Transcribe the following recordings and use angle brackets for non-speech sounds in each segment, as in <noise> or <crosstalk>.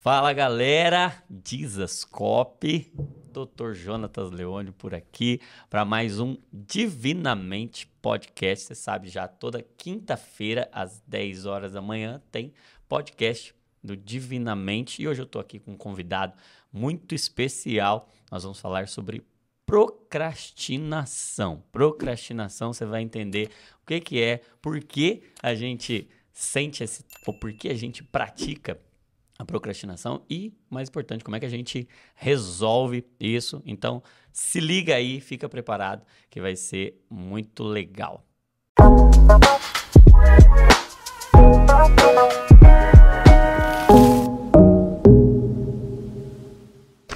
Fala galera, Dizascope, Dr. Jonatas Leone por aqui para mais um Divinamente Podcast. Você sabe já, toda quinta-feira às 10 horas da manhã tem podcast do Divinamente e hoje eu estou aqui com um convidado muito especial. Nós vamos falar sobre procrastinação. Procrastinação, você vai entender o que, que é, por que a gente sente esse, ou por que a gente pratica a procrastinação e, mais importante, como é que a gente resolve isso. Então, se liga aí, fica preparado que vai ser muito legal.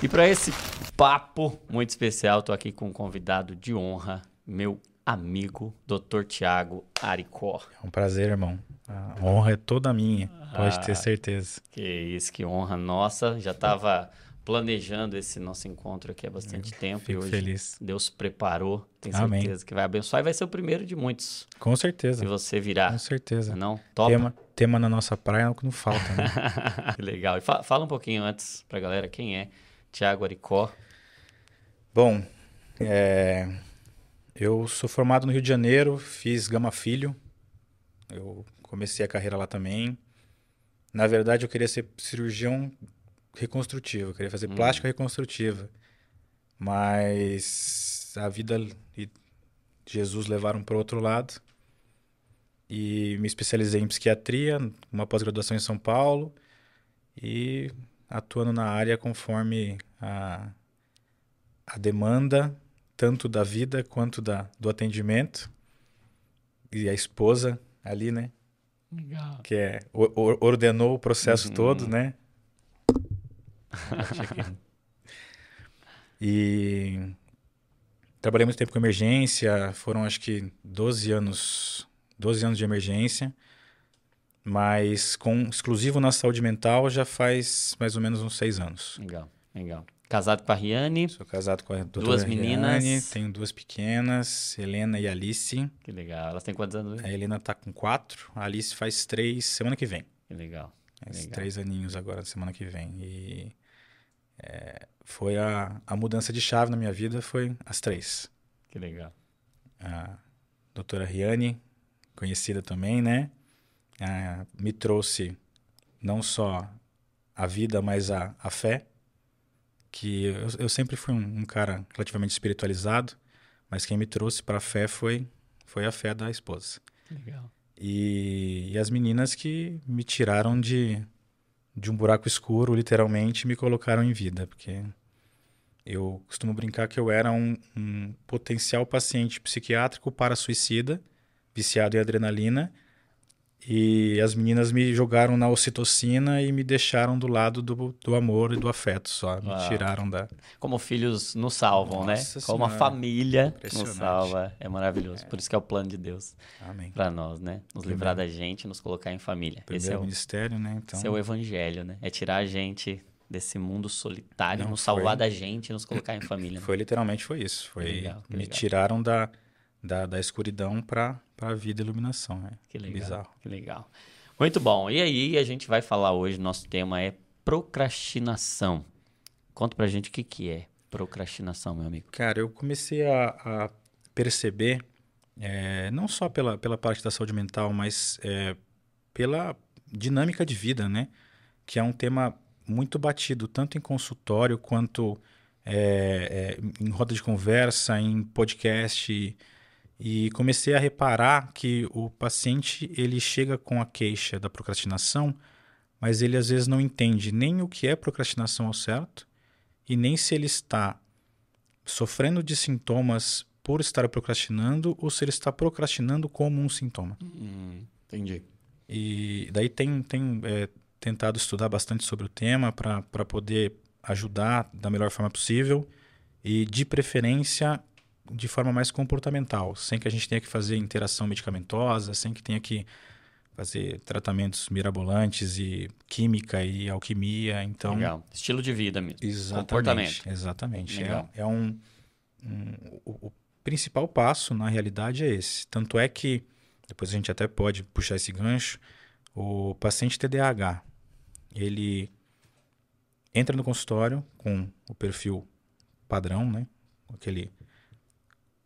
E para esse papo muito especial, estou aqui com um convidado de honra, meu amigo, Dr. Tiago Aricó. É um prazer, irmão. A honra é toda minha, pode ter Ah, certeza. Que isso, que honra nossa. Já estava planejando esse nosso encontro aqui há bastante tempo e hoje feliz. Deus preparou. Tenho Amém. certeza que vai abençoar e vai ser o primeiro de muitos. Com Se certeza, você virar, com certeza. não? Top. Tema, tema na nossa praia é o que não falta, né? <laughs> que legal. E fa- fala um pouquinho antes pra galera quem é Tiago Aricó. Bom, é, eu sou formado no Rio de Janeiro, fiz Gama Filho. Eu comecei a carreira lá também. Na verdade, eu queria ser cirurgião reconstrutivo, eu queria fazer Hum. plástica reconstrutiva. Mas a vida e Jesus levaram para outro lado. E me especializei em psiquiatria, uma pós-graduação em São Paulo e atuando na área conforme a, a demanda, tanto da vida quanto da, do atendimento. E a esposa ali, né? Legal. Que é, ordenou o processo Uhum. todo, né? <laughs> e trabalhei muito tempo com emergência, foram acho que 12 anos, 12 anos de emergência, mas com exclusivo na saúde mental já faz mais ou menos uns seis anos. Legal, legal. Casado com a Riane. Sou casado com a doutora Duas meninas. Riane, tenho duas pequenas, Helena e Alice. Que legal. Elas têm quantos anos? A Helena tá com quatro, a Alice faz três semana que vem. Que legal. Faz Legal. três aninhos agora, semana que vem. E é, foi a, a mudança de chave na minha vida, foi as três. Que legal. A doutora Riane, conhecida também, né? Ah, me trouxe não só a vida, mas a, a fé. Que eu, eu sempre fui um, um cara relativamente espiritualizado, mas quem me trouxe para a fé foi, foi a fé da esposa. Legal. E, e as meninas que me tiraram de, de um buraco escuro, literalmente, me colocaram em vida, porque eu costumo brincar que eu era um, um potencial paciente psiquiátrico para suicida, viciado em adrenalina, e as meninas me jogaram na ocitocina e me deixaram do lado do, do amor e do afeto só, me Uau. tiraram da... Como filhos nos salvam, né? Nossa Como a Senhora. família nos salva. É maravilhoso. Por isso que é o plano de Deus Amém. pra nós, né? Nos Primeiro. livrar da gente, nos colocar em família. Esse Primeiro é, o, ministério, né? Então, esse é o evangelho, né? É tirar a gente desse mundo solitário, Não, nos salvar foi- da gente e nos colocar em <coughs> família. né? Foi literalmente foi isso. Foi legal, me legal. tiraram da, da, da escuridão para a vida e iluminação. Né? Que legal. Bizarro. Que legal. Muito bom. E aí, a gente vai falar hoje, nosso tema é procrastinação. Conta pra gente o que, que é procrastinação, meu amigo. Cara, eu comecei a, a perceber, é, não só pela, pela parte da saúde mental, mas é, pela dinâmica de vida, né? Que é um tema muito batido, tanto em consultório quanto é, é, em roda de conversa, em podcast. E, comecei a reparar que o paciente ele chega com a queixa da procrastinação, mas ele às vezes não entende nem o que é procrastinação ao certo e nem se ele está sofrendo de sintomas por estar procrastinando ou se ele está procrastinando como um sintoma. Hum, entendi. E daí tem, tem é, tentado estudar bastante sobre o tema para poder ajudar da melhor forma possível e, de preferência, de forma mais comportamental, sem que a gente tenha que fazer interação medicamentosa, sem que tenha que fazer tratamentos mirabolantes e química e alquimia. Então, Legal. Estilo de vida mesmo. Exatamente. Comportamento. Exatamente. Legal. É, é um, um- o, o principal passo, na realidade, é esse. Tanto é que, depois a gente até pode puxar esse gancho, o paciente TDAH, ele entra no consultório com o perfil padrão, né? Aquele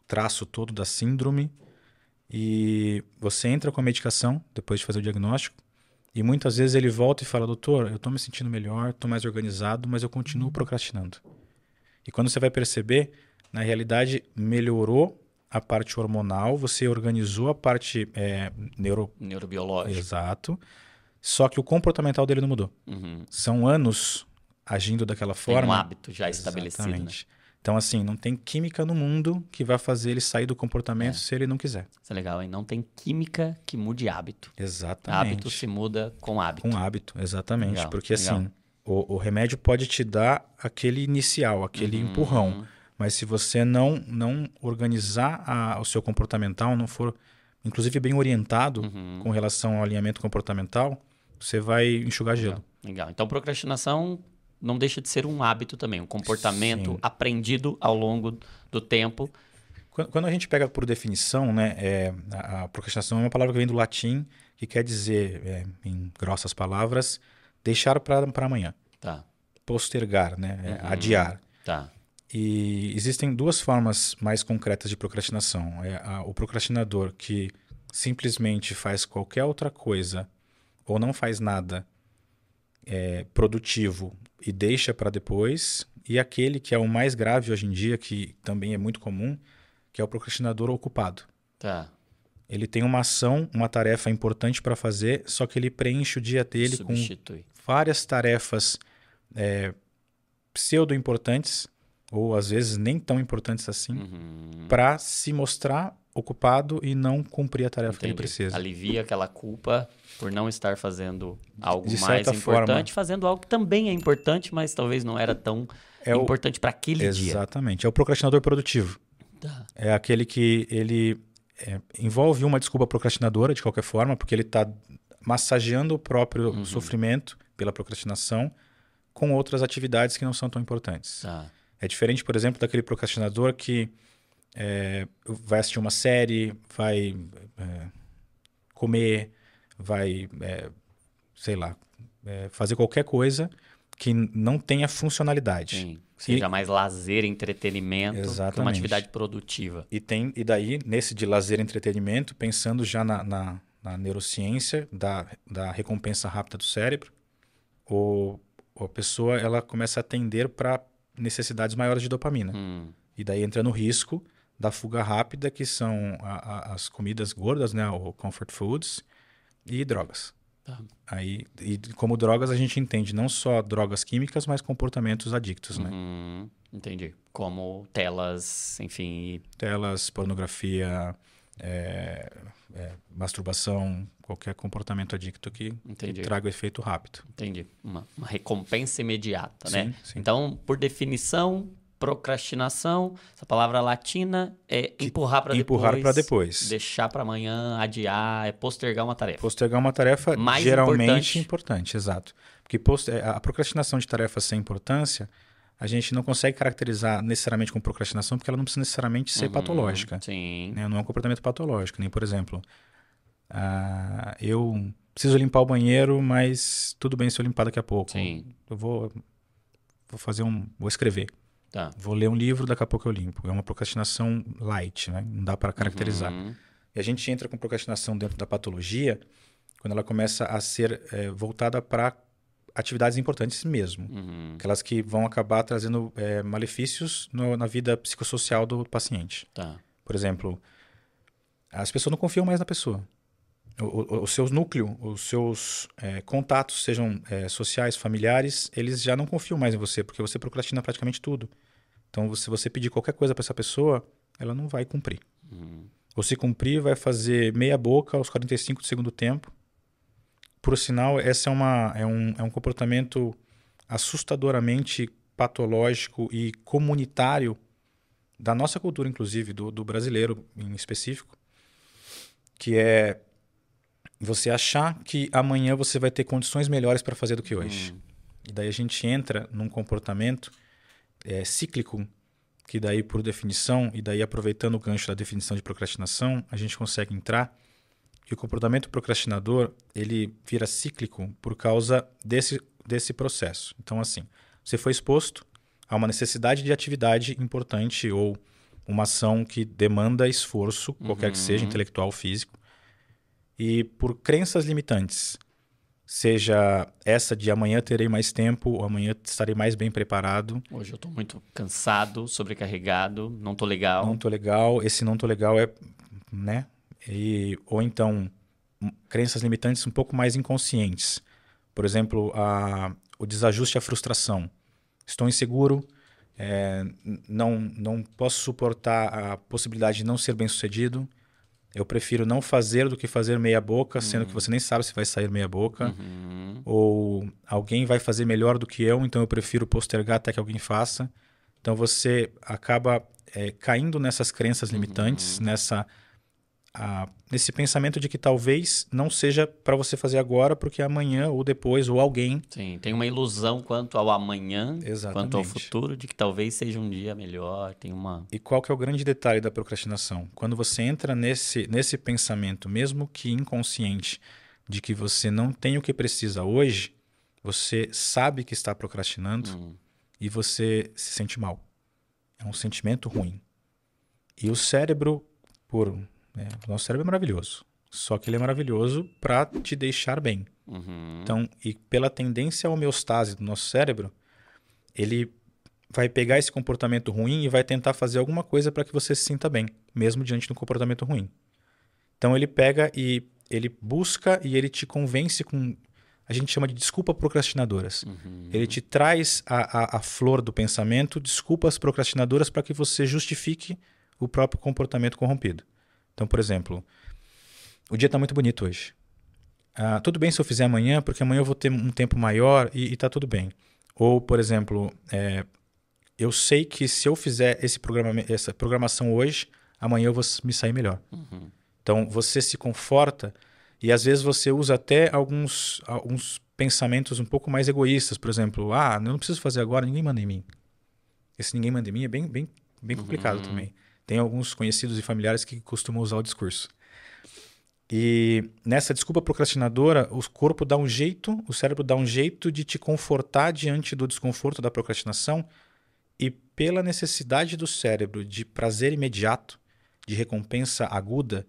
traço todo da síndrome. E você entra com a medicação depois de fazer o diagnóstico. E muitas vezes ele volta e fala: Doutor, eu estou me sentindo melhor, estou mais organizado, mas eu continuo procrastinando. E quando você vai perceber, na realidade melhorou a parte hormonal, você organizou a parte é, neuro... neurobiológica. Exato. Só que o comportamental dele não mudou. Uhum. São anos agindo daquela forma. Tem um hábito já estabelecido. Né? Exatamente. Né? Então, assim, não tem química no mundo que vai fazer ele sair do comportamento é. se ele não quiser. Isso é legal, hein? Não tem química que mude hábito. Exatamente. Hábito se muda com hábito. Com hábito, exatamente. Legal, Porque, legal. assim, o, o, remédio pode te dar aquele inicial, aquele uhum. empurrão. Mas se você não, não organizar a, o seu comportamental, não for, inclusive, bem orientado uhum. com relação ao alinhamento comportamental, você vai enxugar legal. gelo. Legal. Então, procrastinação não deixa de ser um hábito também, um comportamento Sim. aprendido ao longo do tempo. Quando a gente pega por definição, né, é, a procrastinação é uma palavra que vem do latim que quer dizer, é, em grossas palavras, deixar para amanhã. Tá. Postergar, né, é, uhum. adiar. Tá. E existem duas formas mais concretas de procrastinação. É a, o procrastinador que simplesmente faz qualquer outra coisa ou não faz nada é, produtivo e deixa para depois, e aquele que é o mais grave hoje em dia, que também é muito comum, que é o procrastinador ocupado. Tá. Ele tem uma ação, uma tarefa importante para fazer, só que ele preenche o dia dele Substitui. com várias tarefas é, pseudo-importantes, ou às vezes nem tão importantes assim, uhum. para se mostrar ocupado e não cumprir a tarefa Entendi. que ele precisa. Alivia aquela culpa por não estar fazendo algo mais importante, forma, fazendo algo que também é importante, mas talvez não era tão é importante para aquele exatamente, dia. Exatamente. É o procrastinador produtivo. Tá. É aquele que ele é, envolve uma desculpa procrastinadora de qualquer forma, porque ele está massageando o próprio uhum. sofrimento pela procrastinação com outras atividades que não são tão importantes. Tá. É diferente, por exemplo, daquele procrastinador que é, vai assistir uma série, vai é, comer, vai, é, sei lá, é, fazer qualquer coisa que não tenha funcionalidade. Sim. Seja e... mais lazer, entretenimento, Exatamente. uma atividade produtiva. E, tem, e daí, nesse de lazer e entretenimento, pensando já na, na, na neurociência da, da recompensa rápida do cérebro, o, a pessoa ela começa a tender para necessidades maiores de dopamina. Hum. E daí entra no risco da fuga rápida, que são a, a, as comidas gordas, né, o comfort foods, e drogas. Tá. Aí, e como drogas a gente entende não só drogas químicas, mas comportamentos adictos, né? Uhum, entendi. Como telas, enfim. Telas, pornografia, é, é, masturbação, qualquer comportamento adicto que, que traga o efeito rápido. Entendi. Uma, uma recompensa imediata, sim, né? Sim. Então, por definição, procrastinação, essa palavra latina é empurrar para depois. Empurrar para depois. Deixar para amanhã, adiar, é postergar uma tarefa. Postergar uma tarefa Mais geralmente importante. importante, exato. Porque é, a procrastinação de tarefas sem importância, a gente não consegue caracterizar necessariamente como procrastinação, porque ela não precisa necessariamente ser uhum, patológica. Sim. Né? Não é um comportamento patológico. Nem, por exemplo, uh, eu preciso limpar o banheiro, mas tudo bem se eu limpar daqui a pouco. Sim. Eu vou, vou fazer um. vou escrever. Tá. Vou ler um livro, daqui a pouco eu limpo. É uma procrastinação light, né? Não dá para caracterizar. Uhum. E a gente entra com procrastinação dentro da patologia quando ela começa a ser é, voltada para atividades importantes mesmo. Uhum. Aquelas que vão acabar trazendo é, malefícios no, na vida psicossocial do paciente. Tá. Por exemplo, as pessoas não confiam mais na pessoa. O, o, o seus núcleos, os seus é, contatos, sejam é, sociais, familiares, eles já não confiam mais em você, porque você procrastina praticamente tudo. Então, se você pedir qualquer coisa para essa pessoa, ela não vai cumprir. Uhum. Ou se cumprir, vai fazer meia boca aos 45 do segundo tempo. Por sinal, esse é, uma, é, um, é um comportamento assustadoramente patológico e comunitário da nossa cultura, inclusive, do, do brasileiro em específico, que é você achar que amanhã você vai ter condições melhores para fazer do que hoje. Hum. E daí a gente entra num comportamento é, cíclico, que daí, por definição, e daí aproveitando o gancho da definição de procrastinação, a gente consegue entrar que o comportamento procrastinador ele vira cíclico por causa desse, desse processo. Então, assim, você foi exposto a uma necessidade de atividade importante ou uma ação que demanda esforço, qualquer que seja, Uhum. intelectual físico. E por crenças limitantes, seja essa de amanhã terei mais tempo, ou amanhã estarei mais bem preparado, Hoje eu tô muito cansado, sobrecarregado, não tô legal. não tô legal, esse não tô legal é, né? E, ou então m- crenças limitantes um pouco mais inconscientes. Por exemplo, a, o desajuste e a frustração. Estou inseguro, é, não, não posso suportar a possibilidade de não ser bem sucedido. Eu prefiro não fazer do que fazer meia boca, sendo que você nem sabe se vai sair meia boca. Uhum. Ou alguém vai fazer melhor do que eu, então eu prefiro postergar até que alguém faça. Então você acaba é, caindo nessas crenças limitantes, nessa a- nesse pensamento de que talvez não seja para você fazer agora, porque amanhã ou depois ou alguém. Sim, tem uma ilusão quanto ao amanhã, Exatamente. quanto ao futuro, de que talvez seja um dia melhor. Tem uma. E qual que é o grande detalhe da procrastinação? Quando você entra nesse, nesse pensamento, mesmo que inconsciente, de que você não tem o que precisa hoje, você sabe que está procrastinando. Hum, e você se sente mal. É um sentimento ruim. E o cérebro, por. Né, o nosso cérebro é maravilhoso. Só que ele é maravilhoso para te deixar bem. uhum. Então, e pela tendência à homeostase do nosso cérebro, ele vai pegar esse comportamento ruim e vai tentar fazer alguma coisa para que você se sinta bem, mesmo diante de um comportamento ruim. Então ele pega e ele busca e ele te convence com a gente chama de desculpa procrastinadoras. Uhum. Ele te traz a, a, a flor do pensamento, desculpas procrastinadoras para que você justifique o próprio comportamento corrompido. Então, por exemplo, o dia está muito bonito hoje. Ah, tudo bem se eu fizer amanhã, porque amanhã eu vou ter um tempo maior e, está tudo bem. Ou, por exemplo, é, eu sei que se eu fizer esse programa, essa programação hoje, amanhã eu vou me sair melhor. Uhum. Então você se conforta e às vezes você usa até alguns, alguns pensamentos um pouco mais egoístas. Por exemplo, ah, eu não preciso fazer agora, ninguém manda em mim. Esse ninguém manda em mim é bem, bem, bem complicado Uhum. também. Tem alguns conhecidos e familiares que costumam usar o discurso. E nessa desculpa procrastinadora, o corpo dá um jeito, o cérebro dá um jeito de te confortar diante do desconforto da procrastinação e pela necessidade do cérebro de prazer imediato, de recompensa aguda,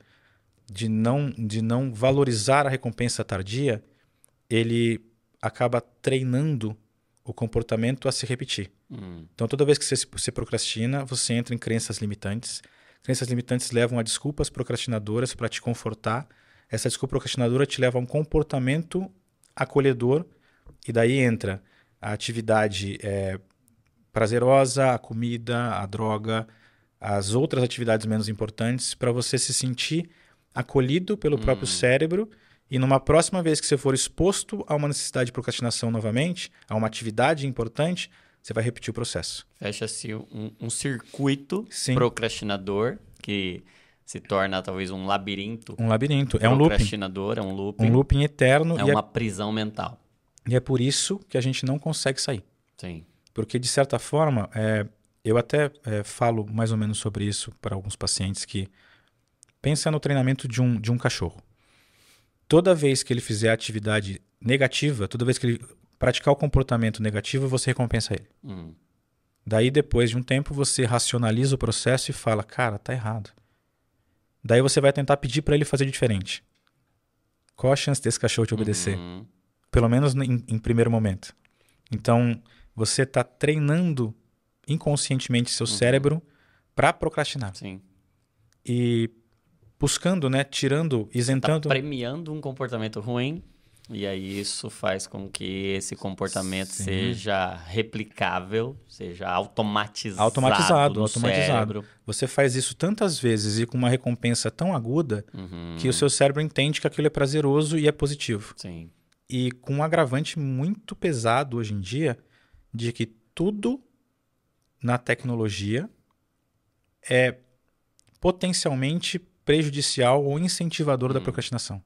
de não, de não valorizar a recompensa tardia, ele acaba treinando o comportamento a se repetir. Hum, Então, toda vez que você, você procrastina, você entra em crenças limitantes. Crenças limitantes levam a desculpas procrastinadoras para te confortar. Essa desculpa procrastinadora te leva a um comportamento acolhedor. E daí entra a atividade eh, prazerosa, a comida, a droga, as outras atividades menos importantes, para você se sentir acolhido pelo próprio cérebro. E numa próxima vez que você for exposto a uma necessidade de procrastinação novamente, a uma atividade importante, você vai repetir o processo. Fecha-se um, um circuito Sim. procrastinador que se torna talvez um labirinto Um labirinto. É um looping. procrastinador, é um looping, Um looping eterno. é e, uma prisão mental. é, e é por isso que a gente não consegue sair. Sim. Porque, de certa forma, é, eu até é, falo mais ou menos sobre isso para alguns pacientes que pensa no treinamento de um, de um cachorro. Toda vez que ele fizer atividade negativa, toda vez que ele praticar o comportamento negativo, você recompensa ele. Hum, Daí, depois de um tempo, você racionaliza o processo e fala, cara, tá errado. Daí você vai tentar pedir para ele fazer diferente. Qual a chance desse cachorro te obedecer? uhum. Pelo menos em, em primeiro momento. Então, você está treinando inconscientemente seu cérebro para procrastinar. Sim. E buscando, né, tirando, Tá isentando. premiando um comportamento ruim e aí isso faz com que esse comportamento Sim. seja replicável, seja automatizado, Automatizado, automatizado. cérebro. Você faz isso tantas vezes e com uma recompensa tão aguda Uhum, que o seu cérebro entende que aquilo é prazeroso e é positivo. Sim. E com um agravante muito pesado hoje em dia de que tudo na tecnologia é potencialmente prejudicial ou incentivador da procrastinação.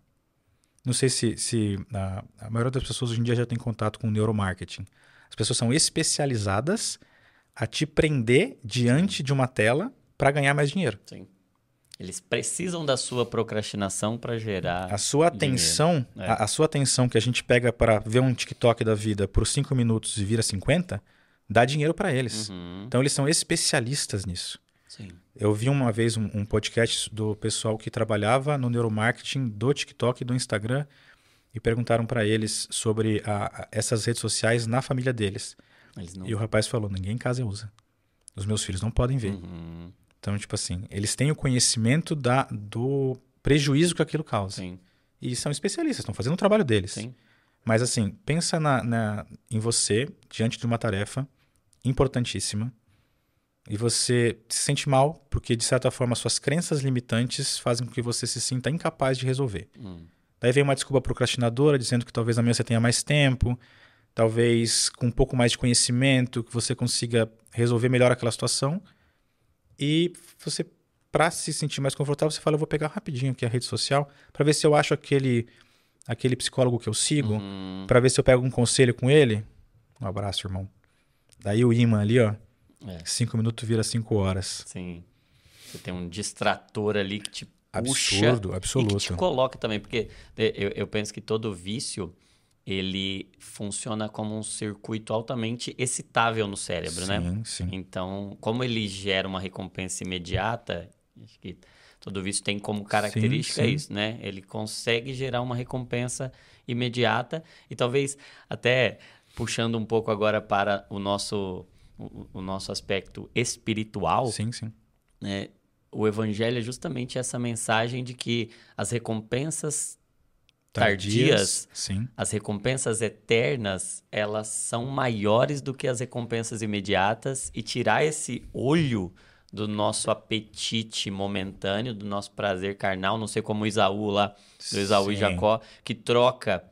Não sei se, se a, a maioria das pessoas hoje em dia já tem contato com neuromarketing. As pessoas são especializadas a te prender diante de uma tela para ganhar mais dinheiro. Sim. Eles precisam da sua procrastinação para gerar A sua atenção, É. a, a sua atenção que a gente pega para ver um TikTok da vida por 5 minutos e vira 50, dá dinheiro para eles. Uhum. Então eles são especialistas nisso. Sim. Eu vi uma vez um, um podcast do pessoal que trabalhava no neuromarketing do TikTok e do Instagram e perguntaram para eles sobre a- a- essas redes sociais na família deles. Eles não. E o rapaz falou: ninguém em casa usa. Os meus filhos não podem ver. Uhum. Então, tipo assim, eles têm o conhecimento da, do prejuízo que aquilo causa. Sim, E são especialistas, estão fazendo o trabalho deles. sim. Mas assim, pensa na, na- em você diante de uma tarefa importantíssima e você se sente mal porque, de certa forma, suas crenças limitantes fazem com que você se sinta incapaz de resolver. Hum. Daí vem uma desculpa procrastinadora dizendo que talvez amanhã você tenha mais tempo, talvez com um pouco mais de conhecimento, que você consiga resolver melhor aquela situação. E você, para se sentir mais confortável, você fala: Eu vou pegar rapidinho aqui a rede social para ver se eu acho aquele, aquele psicólogo que eu sigo, Uhum. para ver se eu pego um conselho com ele. Um abraço, irmão. Daí o imã ali, ó, É, cinco minutos vira cinco horas. sim. Você tem um distrator ali que te puxa Absurdo, e que te absoluto. coloca também, porque eh, eu, eu penso que todo vício ele funciona como um circuito altamente excitável no cérebro, né? Sim, sim. Então, como ele gera uma recompensa imediata, acho que todo vício tem como característica Sim, sim. isso, né? Ele consegue gerar uma recompensa imediata e talvez até puxando um pouco agora para o nosso o, o nosso aspecto espiritual, Sim, sim. né? O evangelho é justamente essa mensagem de que as recompensas tardias Sim. as recompensas eternas, elas são maiores do que as recompensas imediatas e tirar esse olho do nosso apetite momentâneo, do nosso prazer carnal, não sei como o Isaú lá, do Isaú e Sim. Jacó, que troca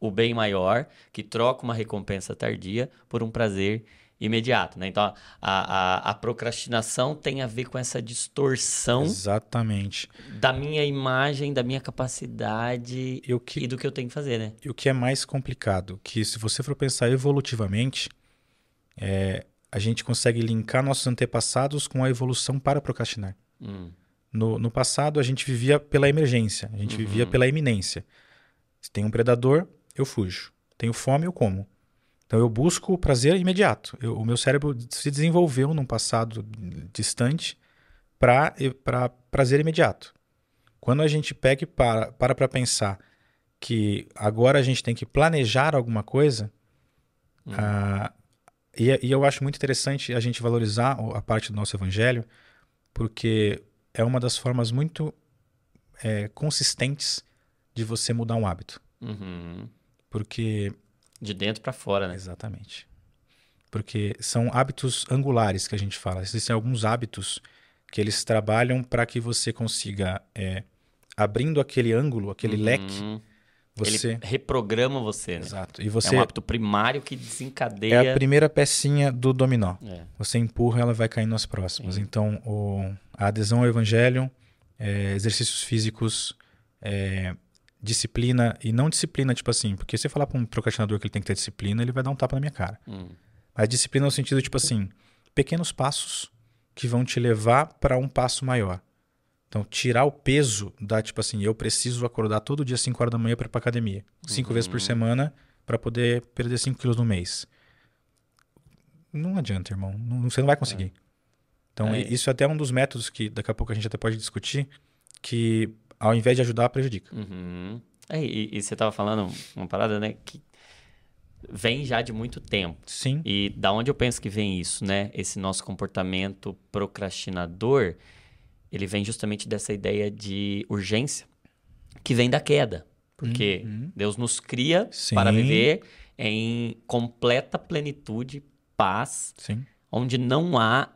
o bem maior, que troca uma recompensa tardia por um prazer imediato, né? Então, a, a, a procrastinação tem a ver com essa distorção Exatamente. da minha imagem, da minha capacidade E o que, e do que eu tenho que fazer, né? E o que é mais complicado, que se você for pensar evolutivamente, é, a gente consegue linkar nossos antepassados com a evolução para procrastinar. Hum. No, no passado, a gente vivia pela emergência, a gente vivia pela iminência. Se tem um predador, eu fujo. Tenho fome, eu como. Então eu busco o prazer imediato. Eu- o meu cérebro se desenvolveu num passado distante para prazer imediato. Quando a gente pega e para para pra pensar que agora a gente tem que planejar alguma coisa, ah, e, e eu acho muito interessante a gente valorizar a parte do nosso evangelho, porque é uma das formas muito é, consistentes de você mudar um hábito. Uhum. Porque De dentro pra fora, né? Exatamente. Porque são hábitos angulares que a gente fala. Existem alguns hábitos que eles trabalham para que você consiga, é, abrindo aquele ângulo, aquele leque, Uhum. você. Ele reprograma você, né? Exato. E É você um hábito primário que é desencadeia. a primeira pecinha do dominó. É. Você empurra, ela vai caindo nas próximas. Sim. Então, o- a adesão ao evangelho, é, exercícios físicos, é, disciplina e não disciplina, tipo assim, porque se você falar para um procrastinador que ele tem que ter disciplina, ele vai dar um tapa na minha cara. Hum. Mas disciplina no sentido, tipo assim, pequenos passos que vão te levar para um passo maior. Então, tirar o peso da, tipo assim, eu preciso acordar todo dia 5 horas da manhã para ir pra academia. Cinco vezes por semana para poder perder 5 quilos no mês. Não adianta, irmão. Não- você não vai conseguir. Então, É. isso é até um dos métodos que daqui a pouco a gente até pode discutir, que ao invés de ajudar, prejudica. Uhum. É, e, e você tava falando uma parada, né? Que vem já de muito tempo. Sim, E da onde eu penso que vem isso, né? Esse nosso comportamento procrastinador, ele vem justamente dessa ideia de urgência, que vem da queda. Porque Uhum. Deus nos cria Sim. para viver em completa plenitude, paz, sim. onde não há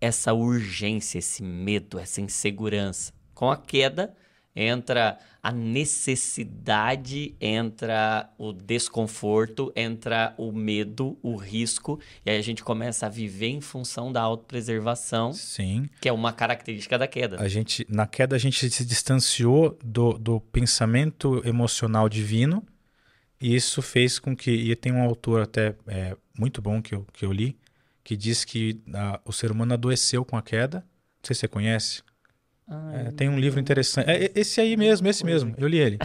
essa urgência, esse medo, essa insegurança. Com a queda entra a necessidade, entra o desconforto, entra o medo, o risco, e aí a gente começa a viver em função da autopreservação, Sim. que é uma característica da queda. A gente, na queda, a gente se distanciou do, do pensamento emocional divino, e isso fez com que. E tem um autor até é, muito bom que eu, que eu li, que diz que ah, o ser humano adoeceu com a queda. Não sei se você conhece. É, tem um livro interessante. É, esse aí mesmo, esse mesmo. Eu li ele.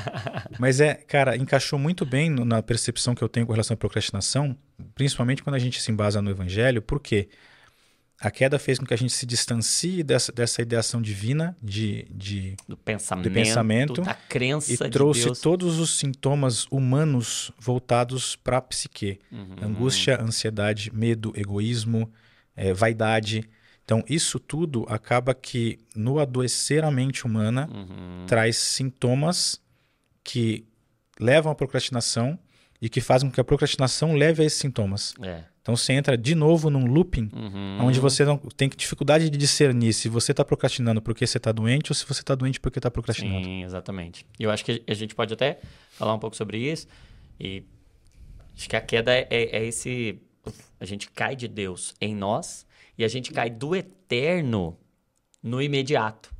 <laughs> Mas é, cara, encaixou muito bem no- na percepção que eu tenho com relação à procrastinação, principalmente quando a gente se embasa no Evangelho, porque a queda fez com que a gente se distancie dessa, dessa ideação divina de, de do pensamento, pensamento, da crença e de trouxe Deus. todos os sintomas humanos voltados para a psique. Uhum. Angústia, ansiedade, medo, egoísmo, eh, vaidade. Então, isso tudo acaba que no adoecer a mente humana Uhum. traz sintomas que levam à procrastinação e que fazem com que a procrastinação leve a esses sintomas. É. Então, você entra de novo num looping Uhum. onde você não tem dificuldade de discernir se você está procrastinando porque você está doente ou se você está doente porque está procrastinando. Sim, exatamente. E eu acho que a gente pode até falar um pouco sobre isso. E acho que a queda é, é- é esse. A gente cai de Deus em nós e a gente cai do eterno no imediato.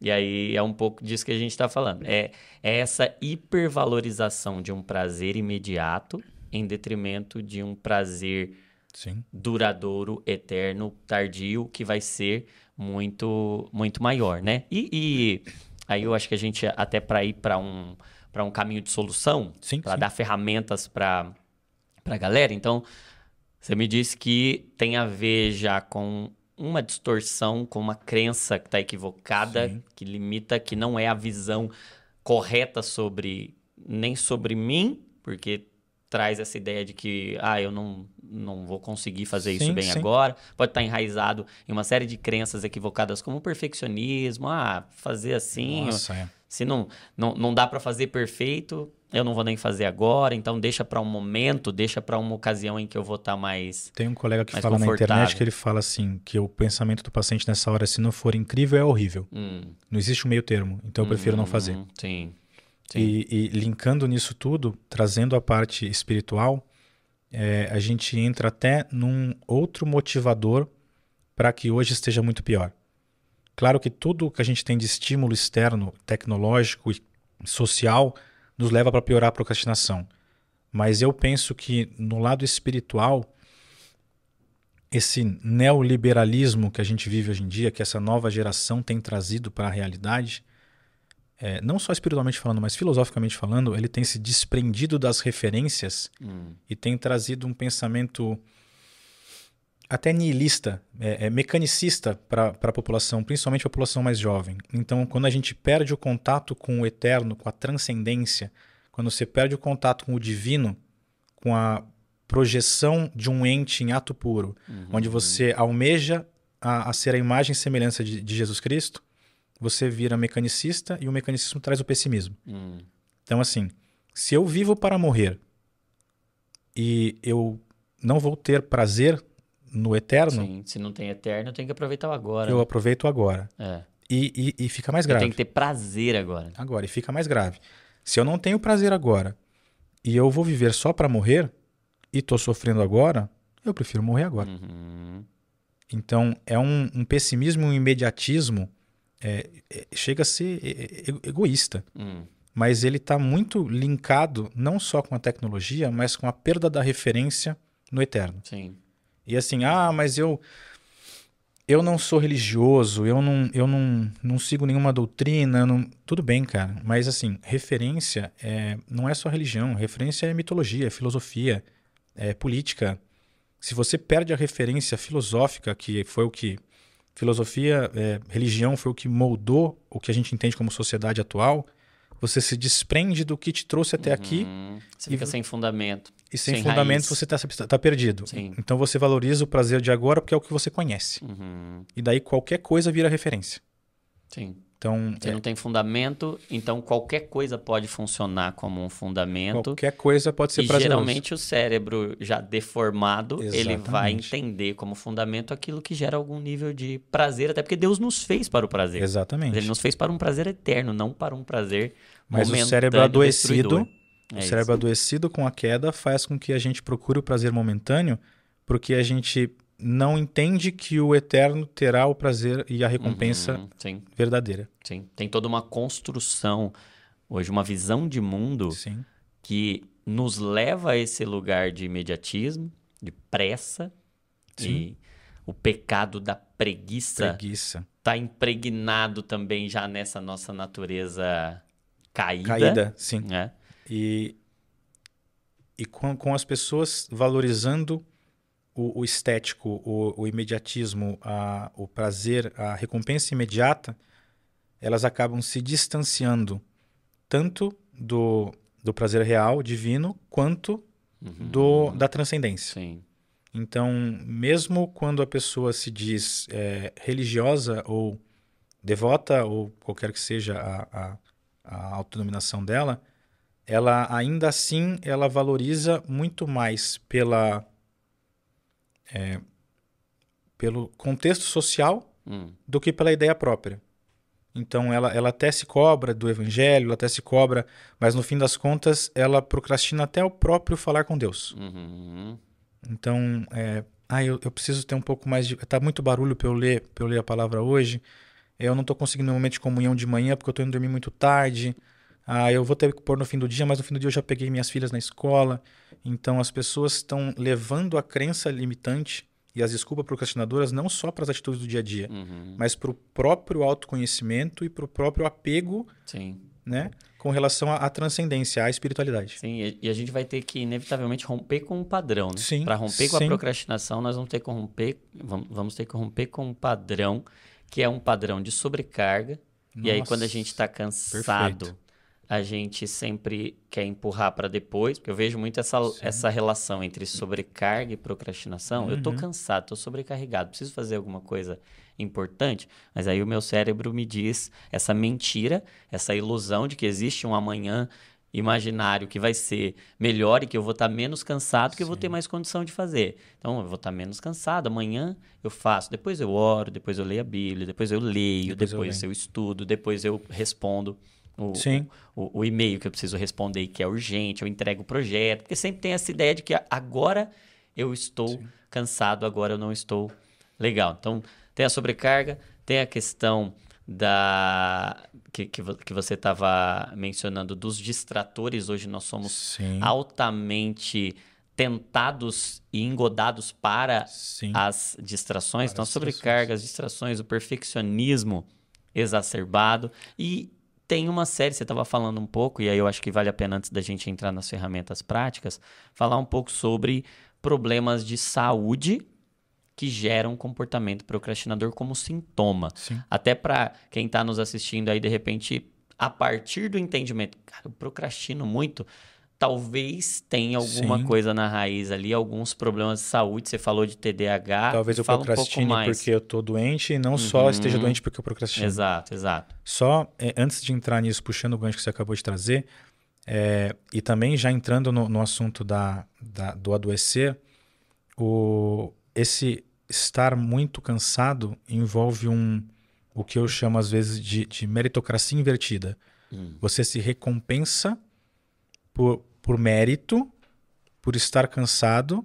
E aí é um pouco disso que a gente está falando. É, é essa hipervalorização de um prazer imediato em detrimento de um prazer Sim. duradouro, eterno, tardio, que vai ser muito muito maior, né? E, e aí eu acho que a gente até para ir para um para um caminho de solução, para dar ferramentas para para galera. Então, você me disse que tem a ver já com uma distorção, com uma crença que está equivocada, Sim. que limita, que não é a visão correta sobre nem sobre mim, porque traz essa ideia de que ah, eu não, não vou conseguir fazer isso Sim, bem sim. agora. Pode estar enraizado em uma série de crenças equivocadas como perfeccionismo, ah, fazer assim, Nossa, é. Se não, não, não dá para fazer perfeito, eu não vou nem fazer agora, então deixa para um momento, deixa para uma ocasião em que eu vou estar mais. Tem um colega que fala na internet que ele fala assim, que o pensamento do paciente nessa hora, se não for incrível, é horrível. Hum, Não existe um meio termo, então eu prefiro não fazer. uhum, Sim. Sim. E, e linkando nisso tudo, trazendo a parte espiritual, é, a gente entra até num outro motivador para que hoje esteja muito pior. Claro que tudo que a gente tem de estímulo externo, tecnológico e social, nos leva para piorar a procrastinação. Mas eu penso que no lado espiritual, esse neoliberalismo que a gente vive hoje em dia, que essa nova geração tem trazido para a realidade, é, não só espiritualmente falando, mas filosoficamente falando, ele tem se desprendido das referências Hum, e tem trazido um pensamento até nihilista, é, é, mecanicista para a população, principalmente a população mais jovem. Então, quando a gente perde o contato com o eterno, com a transcendência, quando você perde o contato com o divino, com a projeção de um ente em ato puro, uhum. onde você almeja a, a ser a imagem e semelhança de, de Jesus Cristo, você vira mecanicista e o mecanicismo traz o pessimismo. Hum, Então, assim, se eu vivo para morrer e eu não vou ter prazer no eterno, sim. Se não tem eterno, eu tenho que aproveitar o agora. eu aproveito agora. É. E, e, e fica mais grave. tenho que ter prazer agora. Agora, e fica mais grave. Se eu não tenho prazer agora e eu vou viver só para morrer e tô sofrendo agora, eu prefiro morrer agora. Uhum. Então, é um, um pessimismo e um imediatismo, é, é, chega a ser egoísta. Hum, mas ele está muito linkado não só com a tecnologia, mas com a perda da referência no eterno. sim. E assim, ah, mas eu eu não sou religioso, eu não, eu não, não sigo nenhuma doutrina, não... tudo bem, cara. Mas assim, referência é, não é só religião, referência é mitologia, é filosofia, é política. Se você perde a referência filosófica, que foi o que filosofia, é, religião foi o que moldou o que a gente entende como sociedade atual, você se desprende do que te trouxe até aqui Uhum. Você e fica sem fundamento. e sem, Sem fundamento raiz. você está tá perdido. Sim. Então você valoriza o prazer de agora porque é o que você conhece. Uhum. E daí qualquer coisa vira referência. Sim. Então, Você é, não tem fundamento, então qualquer coisa pode funcionar como um fundamento. qualquer coisa pode ser E prazeroso. geralmente o cérebro já deformado, ele vai Exatamente. entender como fundamento aquilo que gera algum nível de prazer, até porque Deus nos fez para o prazer. Exatamente. Ele nos fez para um prazer eterno, não para um prazer Mas o cérebro adoecido, destruidor. o É cérebro adoecido com a queda faz com que a gente procure o prazer momentâneo, porque a gente não entende que o eterno terá o prazer e a recompensa Uhum, verdadeira. sim. Tem toda uma construção, hoje uma visão de mundo Sim. que nos leva a esse lugar de imediatismo, de pressa, Sim. e o pecado da preguiça, Preguiça. tá impregnado também já nessa nossa natureza caída. Caída, sim. Né? E, e com, com as pessoas valorizando o, o estético, o, o imediatismo, a, o prazer, a recompensa imediata, elas acabam se distanciando tanto do, do prazer real, divino, quanto Uhum. do, da transcendência. Sim. Então, mesmo quando a pessoa se diz é, religiosa ou devota, ou qualquer que seja a, a, a autodenominação dela, ela ainda assim ela valoriza muito mais pela é, pelo contexto social Hum. do que pela ideia própria. Então ela, ela até se cobra do evangelho, ela até se cobra, mas no fim das contas ela procrastina até o próprio falar com Deus. Uhum. Então, é, ah, eu, eu preciso ter um pouco mais de. Tá muito barulho para eu ler, para eu ler a palavra hoje. Eu não estou conseguindo um momento de comunhão de manhã porque eu estou indo dormir muito tarde. Ah, eu vou ter que pôr no fim do dia, mas no fim do dia eu já peguei minhas filhas na escola. Então as pessoas estão levando a crença limitante e as desculpas procrastinadoras não só para as atitudes do dia a dia, Uhum. mas para o próprio autoconhecimento e para o próprio apego, Sim. né, com relação à, à transcendência, à espiritualidade. Sim, e- e a gente vai ter que, inevitavelmente, romper com um padrão, né? Sim, Para romper com a sim. procrastinação, nós vamos ter que romper, vamos, vamos ter que romper com um padrão, que é um padrão de sobrecarga. E aí, quando a Nossa, gente está cansado, perfeito. A gente sempre quer empurrar para depois, porque eu vejo muito essa, essa relação entre sobrecarga e procrastinação. Eu tô Uhum. cansado, tô sobrecarregado, preciso fazer alguma coisa importante, mas aí o meu cérebro me diz essa mentira, essa ilusão de que existe um amanhã imaginário que vai ser melhor e que eu vou estar menos cansado, que eu vou ter mais condição de fazer. Então, eu vou estar menos cansado, amanhã eu faço, depois eu oro, depois eu leio a Bíblia, depois eu leio, Depois depois, eu eu, estudo, depois eu respondo o, Sim. o, o e-mail que eu preciso responder e que é urgente, eu entrego o projeto, porque sempre tem essa ideia de que agora eu estou cansado, agora eu não estou legal. Então, tem a sobrecarga, tem a questão da que, que, que você estava mencionando dos distratores. Hoje nós somos Sim. altamente tentados e engodados para Sim. as distrações. Para então, as sobrecarga, as distrações, o perfeccionismo exacerbado. E tem uma série, você estava falando um pouco, e aí eu acho que vale a pena, antes da gente entrar nas ferramentas práticas, falar um pouco sobre problemas de saúde que geram comportamento procrastinador como sintoma. Sim. Até para quem está nos assistindo aí, de repente, a partir do entendimento, cara, eu procrastino muito, talvez tenha alguma Sim. coisa na raiz ali, alguns problemas de saúde. Você falou de TDAH. Talvez eu um procrastine mais. porque eu tô doente e não só Uhum. esteja doente porque eu procrastino. Exato, exato. Só é, antes de entrar nisso, puxando o gancho que você acabou de trazer, é, e também já entrando no, no assunto da, da- do adoecer, o, esse estar muito cansado envolve um o que eu chamo às vezes de, de meritocracia invertida. Hum. Você se recompensa por, por mérito, por estar cansado,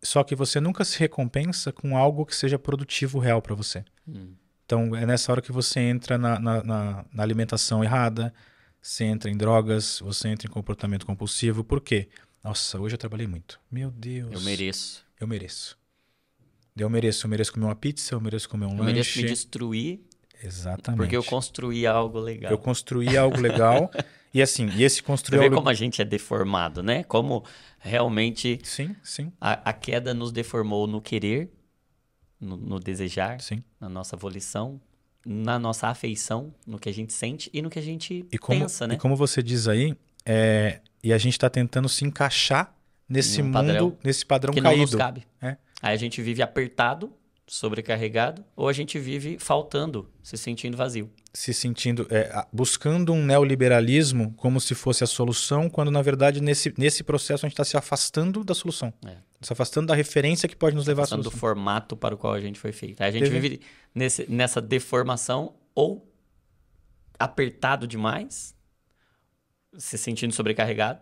só que você nunca se recompensa com algo que seja produtivo real para você. Hum. Então é nessa hora que você entra na, na, na- na alimentação errada, você entra em drogas, você entra em comportamento compulsivo. Por quê? Nossa, hoje eu trabalhei muito. Meu Deus. Eu mereço. Eu mereço. Eu mereço. Eu mereço comer uma pizza, eu mereço comer um Eu mereço lanche. me destruir Exatamente. porque eu construí algo legal. Eu construí algo legal. <laughs> e assim, e esse Você construir vê como a gente é deformado, né? Como realmente Sim, sim, a, a queda nos deformou no querer, no, no desejar, sim. na nossa volição, na nossa afeição, no que a gente sente e no que a gente como, pensa, né? e como você diz aí, é, e a gente está tentando se encaixar nesse Num mundo, padrão nesse padrão que não nos caído. cabe. É. Aí a gente vive apertado, sobrecarregado, ou a gente vive faltando, se sentindo vazio. se sentindo, é, a- buscando um neoliberalismo como se fosse a solução, quando na verdade nesse, nesse processo a gente está se afastando da solução. É. Se afastando da referência que pode nos levar à Passando do solução. formato para o qual a gente foi feito. A gente Teve- vive nesse, nessa deformação ou apertado demais, se sentindo sobrecarregado,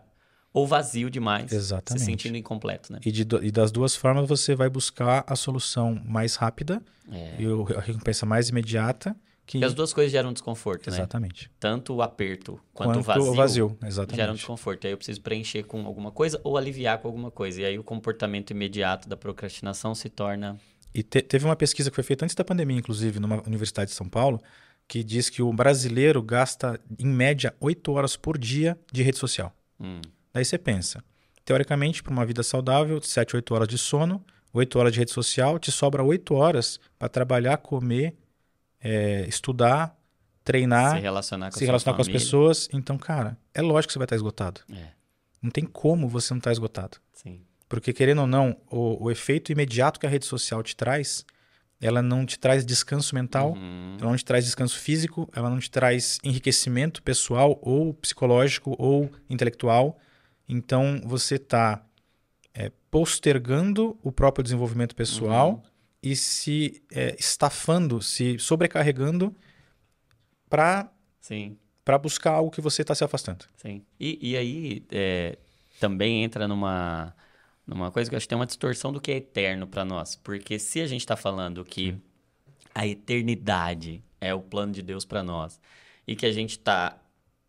ou vazio demais, Exatamente. se sentindo incompleto, né? E, de e das duas formas você vai buscar a solução mais rápida É. e a recompensa mais imediata. Que... Porque as duas coisas geram desconforto, né? Exatamente. Tanto o aperto quanto, Quanto o vazio, o vazio. geram Exatamente. desconforto. Aí eu preciso preencher com alguma coisa ou aliviar com alguma coisa. E aí o comportamento imediato da procrastinação se torna E te, teve uma pesquisa que foi feita antes da pandemia, inclusive, numa universidade de São Paulo, que diz que o brasileiro gasta, em média, 8 horas por dia de rede social. Hum. Daí você pensa, teoricamente, para uma vida saudável, 7, 8 horas de sono, 8 horas de rede social, te sobra 8 horas para trabalhar, comer, é, estudar, treinar, Se relacionar com, se relacionar com as pessoas. Então, cara, é lógico que você vai estar esgotado. É, Não tem como você não estar esgotado. sim. Porque, querendo ou não, o, o efeito imediato que a rede social te traz, ela não te traz descanso mental, Uhum. ela não te traz descanso físico, ela não te traz enriquecimento pessoal ou psicológico ou intelectual. Então, você está postergando o próprio desenvolvimento pessoal Uhum. e se é, estafando, se sobrecarregando para Sim. buscar algo que você está se afastando. Sim. E, e aí é, também entra numa, numa coisa que eu acho que tem uma distorção do que é eterno para nós. Porque se a gente está falando que a eternidade é o plano de Deus para nós e que a gente está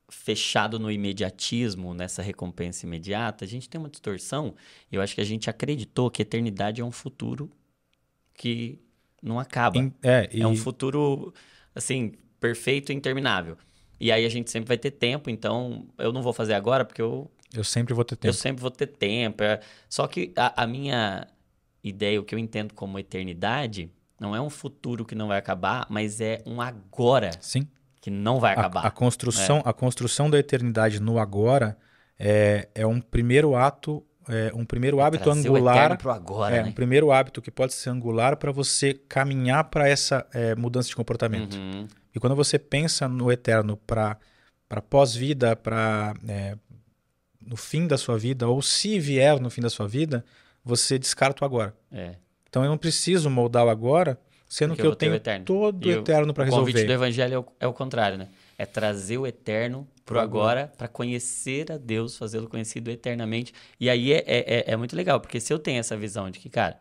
fechado no imediatismo, nessa recompensa imediata, a gente tem uma distorção. E eu acho que a gente acreditou que a eternidade é um futuro que não acaba. É, e- É um futuro, assim, perfeito e interminável. E aí a gente sempre vai ter tempo, então eu não vou fazer agora porque eu, eu sempre vou ter eu tempo. sempre vou ter tempo. É- Só que a, a minha ideia, o que eu entendo como eternidade, não é um futuro que não vai acabar, mas é um agora Sim. Que não vai A, acabar. a construção, a construção da eternidade no agora é, é um primeiro ato, é um primeiro hábito Trazer o angular. agora, É, né? um primeiro hábito que pode ser angular para você caminhar para essa é, mudança de comportamento. Uhum. E quando você pensa no eterno para pós-vida, para no fim da sua vida, ou se vier no fim da sua vida, você descarta o agora. É. Então eu não preciso moldar o agora, sendo que eu eu tenho eterno. todo o eterno para O convite do resolver. evangelho é o, é o contrário, né? É trazer o eterno pro agora para conhecer a Deus, fazê-lo conhecido eternamente. E aí é, é, é- é muito legal, porque se eu tenho essa visão de que, cara,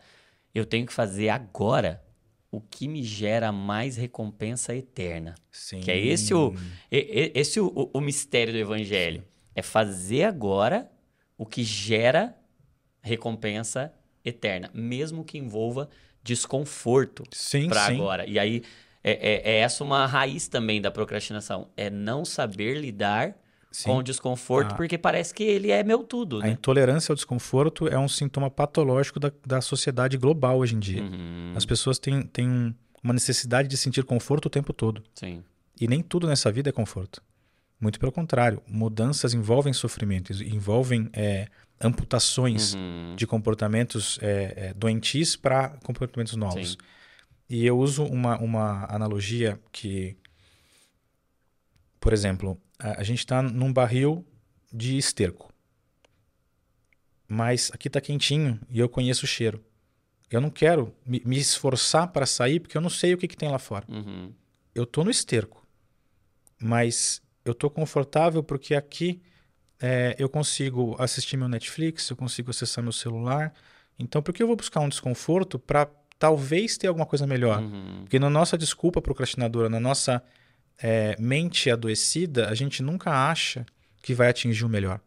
eu tenho que fazer agora o que me gera mais recompensa eterna. Sim. Que é esse o, esse o, o- o mistério do evangelho. É fazer agora o que gera recompensa eterna, mesmo que envolva desconforto para agora. E aí é, é- é essa uma raiz também da procrastinação, é não saber lidar Sim. com o desconforto, Ah. porque parece que ele é meu tudo, A né? intolerância ao desconforto é um sintoma patológico da, da sociedade global hoje em dia. Uhum, As pessoas têm, têm um- uma necessidade de sentir conforto o tempo todo. sim. E nem tudo nessa vida é conforto. Muito pelo contrário. Mudanças envolvem sofrimento, envolvem é, amputações Uhum, de comportamentos é, é, doentis para comportamentos novos. Sim. E eu uso uma, uma analogia que, por exemplo, a, a gente está num barril de esterco. Mas aqui está quentinho e eu conheço o cheiro. Eu não quero me, me esforçar para sair porque eu não sei o que, que tem lá fora. uhum, Eu estou no esterco, mas eu estou confortável porque aqui é, eu consigo assistir meu Netflix, eu consigo acessar meu celular. Então, por que eu vou buscar um desconforto para talvez ter alguma coisa melhor? uhum. Porque na nossa desculpa procrastinadora, na nossa é, mente adoecida, a gente nunca acha que vai atingir o melhor.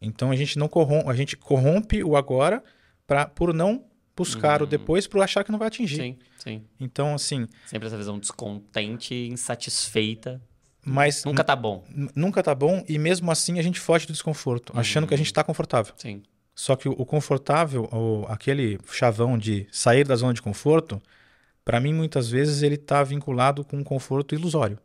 Então a gente não corrompe, a gente corrompe o agora pra, por não buscar o Uhum. depois, por achar que não vai atingir. Sim, sim. Então, assim, Sempre essa visão descontente, insatisfeita. Mas Nunca tá bom. nunca tá bom e mesmo assim a gente foge do desconforto, achando que a gente está confortável. Sim. Só que o, confortável, o, aquele chavão de sair da zona de conforto, para mim muitas vezes ele está vinculado com um conforto ilusório.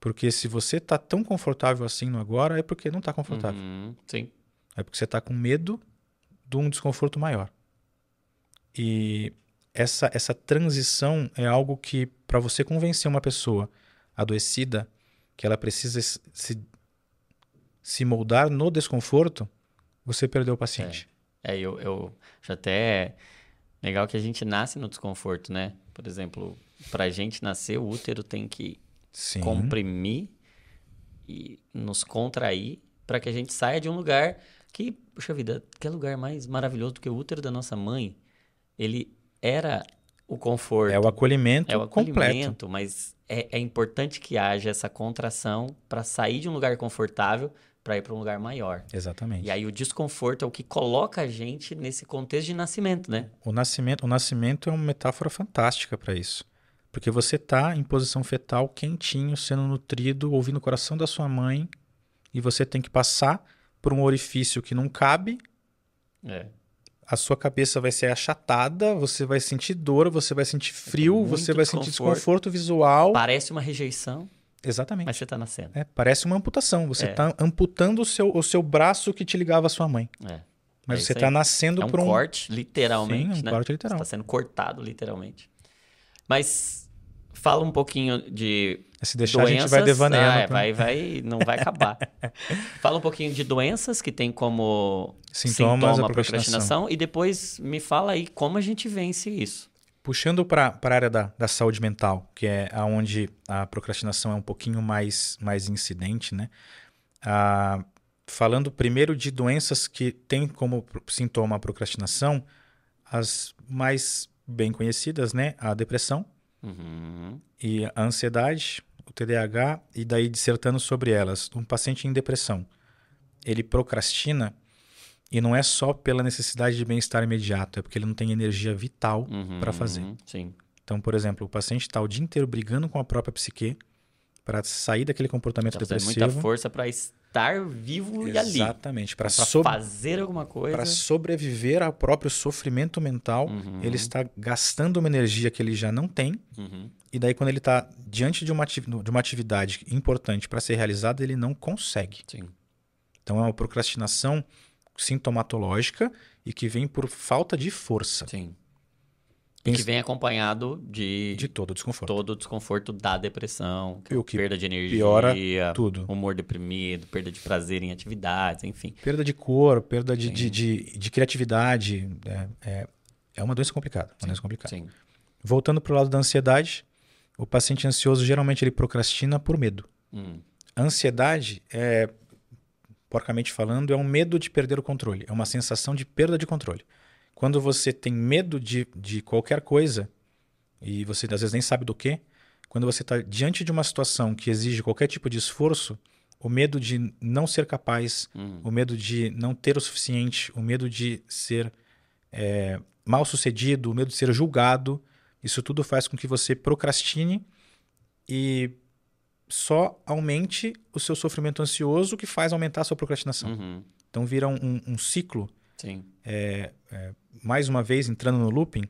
Porque se você tá tão confortável assim no agora, é porque não tá confortável. Uhum, Sim. É porque você tá com medo de um desconforto maior. E essa, essa transição é algo que, para você convencer uma pessoa adoecida que ela precisa se- se, moldar no desconforto, você perdeu o paciente. É, eu, eu acho até legal que a gente nasce no desconforto, né? Por exemplo, pra gente nascer, o útero tem que Sim. comprimir e nos contrair para que a gente saia de um lugar que, puxa vida, que lugar mais maravilhoso do que o útero da nossa mãe. Ele era o conforto. É o acolhimento, É o completo. acolhimento, mas é, é importante que haja essa contração para sair de um lugar confortável para ir para um lugar maior. Exatamente. E aí o desconforto é o que coloca a gente nesse contexto de nascimento, né? O nascimento, o nascimento é uma metáfora fantástica para isso. Porque você está em posição fetal, quentinho, sendo nutrido, ouvindo o coração da sua mãe, e você tem que passar por um orifício que não cabe. É. A sua cabeça vai ser achatada, você vai sentir dor, você vai sentir frio, você vai sentir desconforto. visual. Parece uma rejeição, Exatamente. mas você tá nascendo. É, parece uma amputação. Você É. está amputando o seu, o seu braço que te ligava à sua mãe. É. Mas É você está nascendo É um por um. corte, literalmente, Sim, um né? corte literal. Você está sendo cortado, literalmente. Mas fala um pouquinho de Se deixar, a doenças. gente vai devaneando. Ah, é, vai, vai, não vai acabar. <laughs> fala um pouquinho de doenças que tem como Sintomas, sintoma a a procrastinação e depois me fala aí como a gente vence isso. Puxando para a área da, da saúde mental, que é aonde a procrastinação é um pouquinho mais, mais incidente, né? Ah, falando primeiro de doenças que têm como sintoma a procrastinação, as mais bem conhecidas, né? A depressão Uhum. e a ansiedade, o TDAH, e daí dissertando sobre elas. Um paciente em depressão, ele procrastina e não é só pela necessidade de bem-estar imediato, é porque ele não tem energia vital Uhum. para fazer. Sim. Então, por exemplo, o paciente está o dia inteiro brigando com a própria psique para sair daquele comportamento Tá depressivo. muita força para estar vivo e ali. Exatamente, para sob fazer alguma coisa. para sobreviver ao próprio sofrimento mental, Uhum. ele está gastando uma energia que ele já não tem, Uhum. e daí quando ele está diante de uma, de uma atividade importante para ser realizada, ele não consegue. Sim. Então é uma procrastinação sintomatológica e que vem por falta de força Sim. Pensa- Que vem acompanhado de, de todo o desconforto. todo o desconforto da depressão, o que perda de energia, piora tudo. humor deprimido, perda de prazer em atividades, enfim. Perda de cor, perda de, Sim. de, de, de criatividade. É, é, é uma doença complicada. Uma doença complicada. Sim. Voltando para o lado da ansiedade, o paciente ansioso geralmente ele procrastina por medo. Hum. A ansiedade é, porcamente falando, é um medo de perder o controle. É uma sensação de perda de controle. Quando você tem medo de, de qualquer coisa, e você às vezes nem sabe do que, quando você está diante de uma situação que exige qualquer tipo de esforço, o medo de não ser capaz, Hum. o medo de não ter o suficiente, o medo de ser é, mal sucedido, o medo de ser julgado, isso tudo faz com que você procrastine e só aumente o seu sofrimento ansioso, que faz aumentar a sua procrastinação. Uhum. Então vira um, um- um ciclo, Sim. Mais uma vez entrando no looping,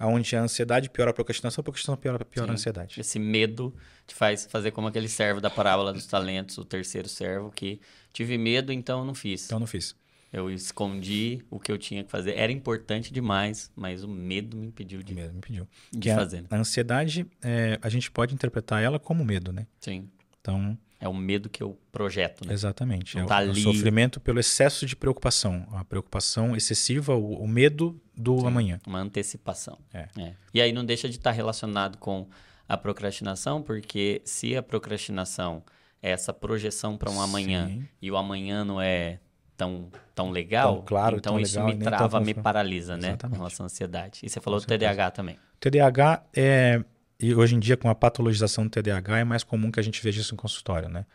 onde a ansiedade piora a procrastinação, a procrastinação piora, piora a ansiedade. Esse medo te faz fazer como aquele servo da parábola dos talentos, o terceiro servo, que tive medo, então não fiz. Então não fiz. Eu escondi o que eu tinha que fazer. Era importante demais, mas o medo me impediu de, Medo me pediu. de Que a, fazer. a ansiedade, é, a gente pode interpretar ela como medo, né? Sim. Então, É o medo que eu projeto, né? Exatamente. Não é o, tá é o ali. sofrimento pelo excesso de preocupação. A preocupação excessiva, o, o medo do Sim, amanhã. Uma antecipação. É. E aí não deixa de estar relacionado com a procrastinação, porque se a procrastinação é essa projeção para um amanhã Sim. e o amanhã não é tão, tão legal, Tão claro, então tão isso legal me trava, me paralisa, né? Exatamente. Com relação à ansiedade. E você falou Com do TDAH também. TDAH é. E hoje em dia, com a patologização do TDAH, é mais comum que a gente veja isso em consultório, né?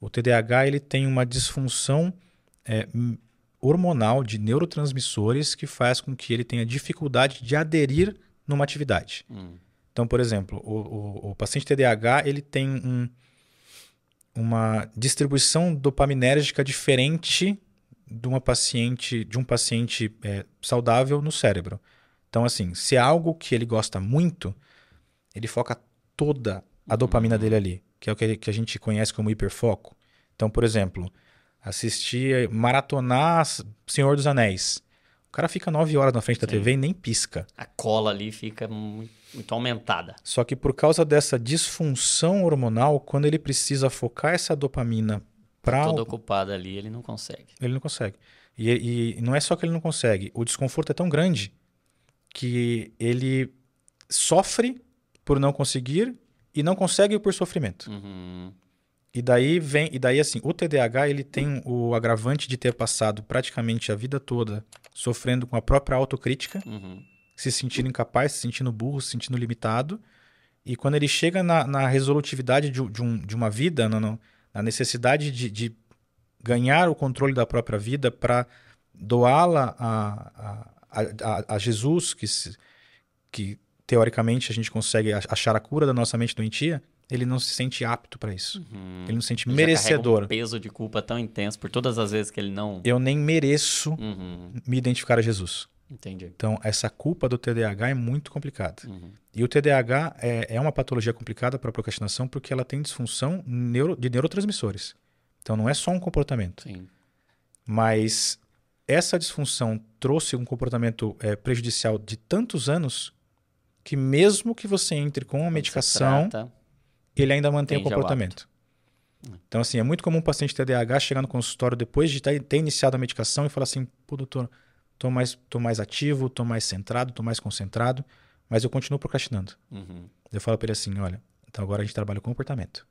O TDAH ele tem uma disfunção é, hormonal de neurotransmissores que faz com que ele tenha dificuldade de aderir numa atividade. Hum, Então, por exemplo, o, o- o paciente TDAH ele tem um- uma distribuição dopaminérgica diferente de uma paciente, de um paciente é, saudável no cérebro. Então, assim, se é algo que ele gosta muito, ele foca toda a dopamina dele ali, que é o que, que a gente conhece como hiperfoco. Então, por exemplo, assistir, maratonar Senhor dos Anéis. O cara fica nove horas na frente da Sim. TV e nem pisca. a cola ali fica muito, muito aumentada. Só que por causa dessa disfunção hormonal, quando ele precisa focar essa dopamina para Todo ocupado ali, ele não consegue. ele não consegue. E, e não é só que ele não consegue, o desconforto é tão grande que ele sofre por não conseguir e não consegue por sofrimento. Uhum. E daí vem, e daí assim, o TDAH ele tem o agravante de ter passado praticamente a vida toda sofrendo com a própria autocrítica, Uhum. se sentindo incapaz, se sentindo burro, se sentindo limitado. E quando ele chega na, na resolutividade de, de um- de uma vida, na, na- necessidade de, de ganhar o controle da própria vida para doá-la a, a, a, a, Jesus, que, se, que teoricamente a gente consegue achar a cura da nossa mente doentia, ele não se sente apto para isso. Uhum. Ele não se sente ele merecedor. um peso de culpa tão intenso por todas as vezes que ele não. Eu nem mereço uhum. me identificar a Jesus. Entendi. Então, essa culpa do TDAH é muito complicada. Uhum. E o TDAH é, é uma patologia complicada para a procrastinação porque ela tem disfunção neuro, de neurotransmissores. Então, não é só um comportamento. Sim. Mas essa disfunção trouxe um comportamento é, prejudicial de tantos anos que mesmo que você entre com a medicação, ele ainda mantém o comportamento. O então, assim, é muito comum um paciente TDAH chegar no consultório depois de ter, ter iniciado a medicação e falar assim, pô, doutor, tô mais, tô mais ativo, tô mais centrado, tô mais concentrado, mas eu continuo procrastinando. Uhum. Eu falo para ele assim, olha, então agora a gente trabalha o comportamento.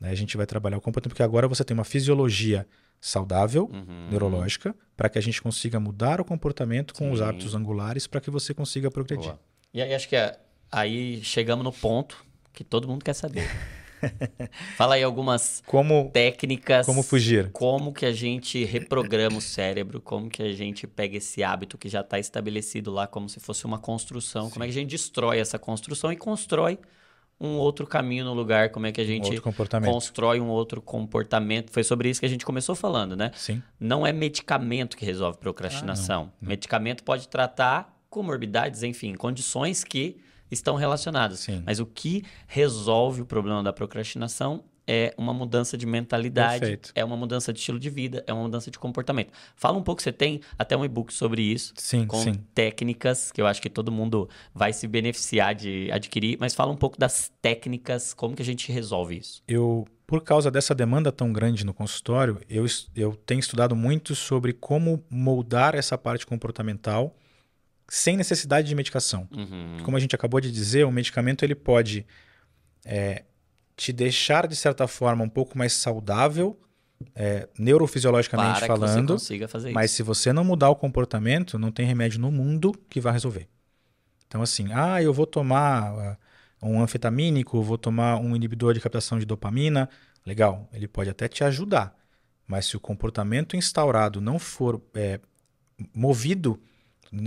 Né? A gente vai trabalhar o comportamento, porque agora você tem uma fisiologia saudável, uhum. neurológica, para que a gente consiga mudar o comportamento com Sim. os hábitos angulares para que você consiga progredir. Boa. E aí acho que é, aí chegamos no ponto que todo mundo quer saber. <laughs> Fala aí algumas como, técnicas. Como fugir. Como que a gente reprograma o cérebro, como que a gente pega esse hábito que já está estabelecido lá como se fosse uma construção, Sim. como é que a gente destrói essa construção e constrói um outro caminho no lugar, como é que a gente um constrói um outro comportamento. Foi sobre isso que a gente começou falando, né? Sim. Não é medicamento que resolve procrastinação. Ah, não, não. Medicamento pode tratar comorbidades, enfim, condições que estão relacionadas. Sim. Mas o que resolve o problema da procrastinação é uma mudança de mentalidade, Perfeito. é uma mudança de estilo de vida, é uma mudança de comportamento. Fala um pouco, você tem até um e-book sobre isso, sim, com sim. técnicas que eu acho que todo mundo vai se beneficiar de adquirir, mas fala um pouco das técnicas, como que a gente resolve isso. Eu, por causa dessa demanda tão grande no consultório, eu, eu tenho estudado muito sobre como moldar essa parte comportamental sem necessidade de medicação. Uhum. Como a gente acabou de dizer, o medicamento ele pode é, te deixar, de certa forma, um pouco mais saudável, é, neurofisiologicamente Para falando. Que você consiga fazer mas isso. se você não mudar o comportamento, não tem remédio no mundo que vai resolver. Então, assim, ah, eu vou tomar uh, um anfetamínico, vou tomar um inibidor de captação de dopamina. Legal, ele pode até te ajudar. Mas se o comportamento instaurado não for é, movido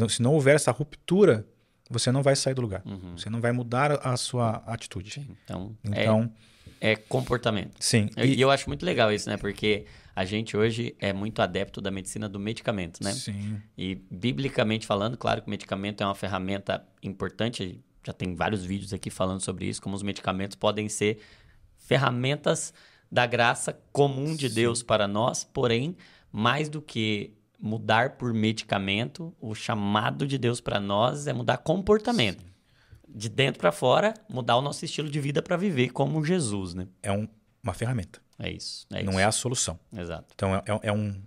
se não houver essa ruptura, você não vai sair do lugar. Uhum. Você não vai mudar a sua atitude. Sim, então, então é, é comportamento. Sim. E, e eu acho muito legal isso, né? Porque a gente hoje é muito adepto da medicina do medicamento, né? Sim. E biblicamente falando, claro que o medicamento é uma ferramenta importante. Já tem vários vídeos aqui falando sobre isso, como os medicamentos podem ser ferramentas da graça comum de Sim. Deus para nós, porém, mais do que mudar por medicamento, o chamado de Deus para nós é mudar comportamento. Sim. De dentro para fora, mudar o nosso estilo de vida para viver como Jesus, né? É um, uma ferramenta. É isso. É Não isso. é a solução. Exato. Então, é, é, é um,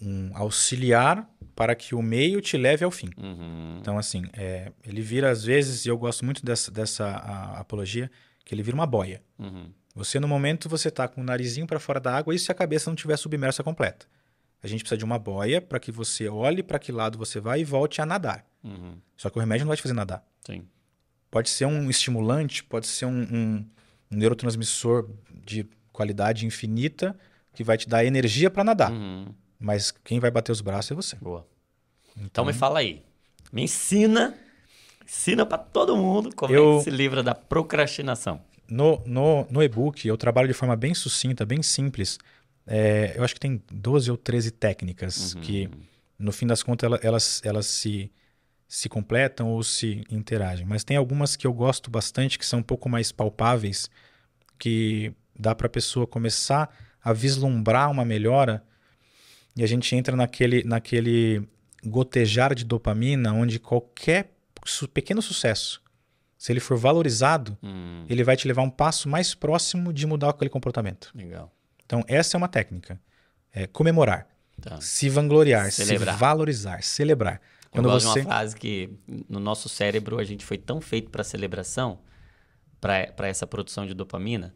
um, auxiliar para que o meio te leve ao fim. Uhum. Então, assim, é, ele vira, às vezes, e eu gosto muito dessa, dessa a, apologia, que ele vira uma boia. Uhum. Você, no momento, você está com o narizinho para fora da água, e se a cabeça não estiver submersa completa. A gente precisa de uma boia para que você olhe para que lado você vai e volte a nadar. Uhum. Só que o remédio não vai te fazer nadar. Sim. Pode ser um estimulante, pode ser um, um, um neurotransmissor de qualidade infinita que vai te dar energia para nadar. Uhum. Mas quem vai bater os braços é você. Boa. Então, então me fala aí. Me ensina, ensina para todo mundo como eu, é que se livra da procrastinação. No, no, no e-book, eu trabalho de forma bem sucinta, bem simples, é, eu acho que tem 12 ou 13 técnicas uhum. que, no fim das contas, elas, elas, se, se completam ou se interagem. Mas tem algumas que eu gosto bastante, que são um pouco mais palpáveis, que dá para a pessoa começar a vislumbrar uma melhora e a gente entra naquele, naquele gotejar de dopamina, onde qualquer pequeno sucesso, se ele for valorizado, hum. ele vai te levar um passo mais próximo de mudar aquele comportamento. Legal. Então, essa é uma técnica. É comemorar, tá. se vangloriar, celebrar. se valorizar, celebrar. Quando Eu gosto você... de uma frase que no nosso cérebro a gente foi tão feito para celebração, para essa produção de dopamina,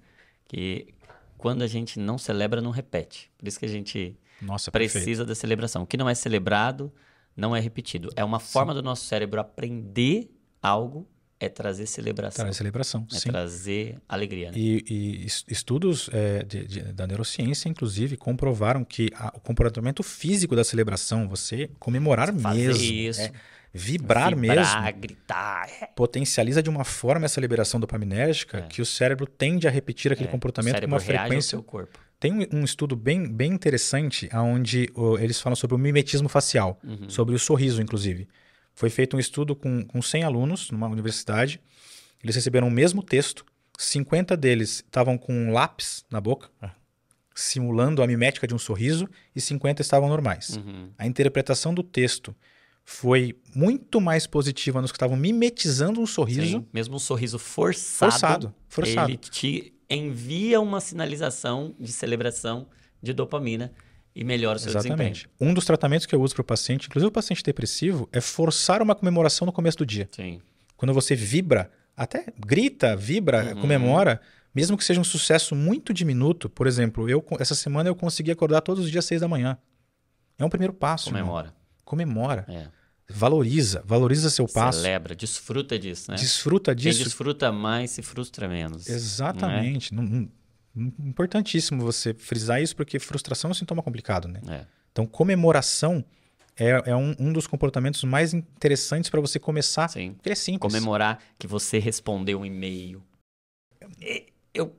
que quando a gente não celebra, não repete. Por isso que a gente Nossa, precisa perfeito. da celebração. O que não é celebrado não é repetido. É uma forma Sim. do nosso cérebro aprender algo é trazer celebração. Trazer celebração, é sim. trazer alegria. Né? E, e estudos é, de, de, da neurociência, inclusive, comprovaram que a, o comportamento físico da celebração, você comemorar Fazer mesmo, isso. é, vibrar, Vibrar, mesmo, gritar. é. potencializa de uma forma essa liberação dopaminérgica É. que o cérebro tende a repetir aquele É, comportamento com uma ao frequência. seu corpo. Tem um, um estudo bem, bem interessante onde eles falam sobre o mimetismo facial, Uhum. sobre o sorriso, inclusive. Foi feito um estudo com, com 100 alunos numa universidade. Eles receberam o mesmo texto. 50 deles estavam com um lápis na boca, simulando a mimética de um sorriso, e 50 estavam normais. Uhum. A interpretação do texto foi muito mais positiva nos que estavam mimetizando um sorriso Sim, Mesmo um sorriso forçado, forçado. Forçado. ele te envia uma sinalização de celebração de dopamina e melhora o seu Exatamente. Um dos tratamentos que eu uso para o paciente, inclusive o paciente depressivo, é forçar uma comemoração no começo do dia. desempenho. Sim. Quando você vibra, até grita, vibra, Uhum. comemora, mesmo que seja um sucesso muito diminuto. Por exemplo, eu essa semana eu consegui acordar todos os dias às seis da manhã. É um primeiro passo. irmão. Comemora. Comemora. É. Valoriza. Valoriza seu passo. Celebra, desfruta disso, né? Desfruta Quem disso. desfruta mais se frustra menos. Exatamente. Não- não- importantíssimo você frisar isso, porque frustração é um sintoma complicado, né? É. Então, comemoração é, é um, um dos comportamentos mais interessantes para você começar. Sim. Porque é simples. Comemorar que você respondeu um e-mail. E- Eu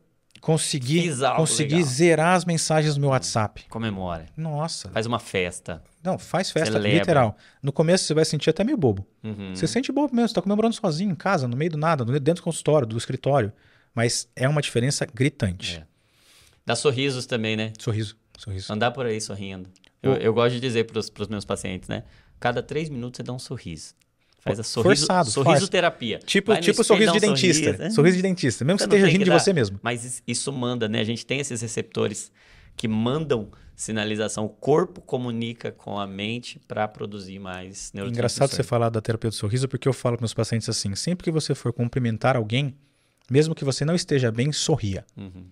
algo conseguir legal. zerar as mensagens do meu WhatsApp. comemora. Nossa. Faz uma festa. Não, faz festa, Celebra. literal. No começo você vai sentir até meio bobo. Uhum. Você sente bobo mesmo, você tá comemorando sozinho, em casa, no meio do nada, no- dentro do consultório, do escritório. Mas é uma diferença gritante. É. Dá sorrisos também, né? Sorriso, sorriso. Andar por aí sorrindo. Eu, eu gosto de dizer para os meus pacientes, né? Cada três minutos você dá um sorriso. Faz a sorriso, Forçado, sorriso terapia. Tipo, Vai tipo sorriso de um dentista. sorriso, né? Sorriso de dentista. Mesmo que Você não esteja rindo que de você mesmo. Mas is- isso manda, né? A gente tem esses receptores que mandam sinalização. O corpo comunica com a mente para produzir mais neurotransmissores. Engraçado você falar da terapia do sorriso, porque eu falo para meus pacientes assim: sempre que você for cumprimentar alguém, mesmo que você não esteja bem, sorria. Uhum.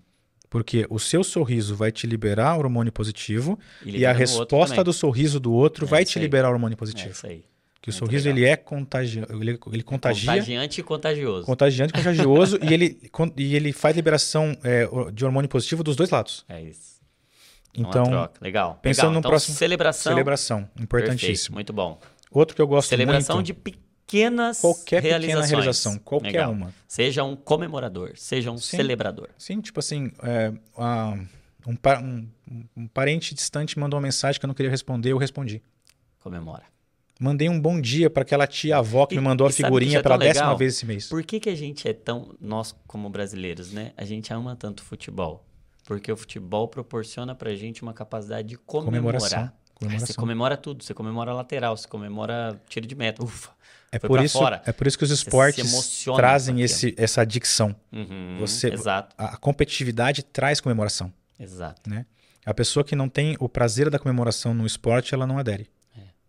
Porque o seu sorriso vai te liberar hormônio positivo e, a no outro resposta do sorriso do outro É vai te liberar hormônio É positivo. isso aí. que o muito sorriso legal. ele é contagia, ele, ele contagia, Contagiante e contagioso. contagiante, contagioso <laughs> e ele e ele faz liberação é, de hormônio positivo dos dois lados. É isso. É Então, uma troca. Legal. pensando Legal. no então, próximo- celebração. celebração, Perfeito. importantíssimo. Muito bom. Outro que eu gosto Celebração muito, de pequenas qualquer realizações. pequena realização, qualquer Legal. uma. Seja um comemorador, seja um Sim. celebrador. Sim, tipo assim, é, um, um- um parente distante mandou uma mensagem que eu não queria responder, eu respondi. Comemora. Mandei um bom dia para aquela tia avó que E- me mandou a figurinha é pela tão décima legal? vez esse mês. Por que, que a gente é tão. Nós, como brasileiros, né? A gente ama tanto futebol. Porque o futebol proporciona pra gente uma capacidade de Comemoração. comemorar. Aí Você Comemoração. comemora tudo. Você comemora lateral, você comemora tiro de meta. Ufa. É por, isso, fora. é por isso que os esportes trazem esse, essa adicção. Uhum, Você- Exato, A competitividade traz comemoração. exato. A pessoa que não tem o prazer da comemoração no esporte, ela não adere.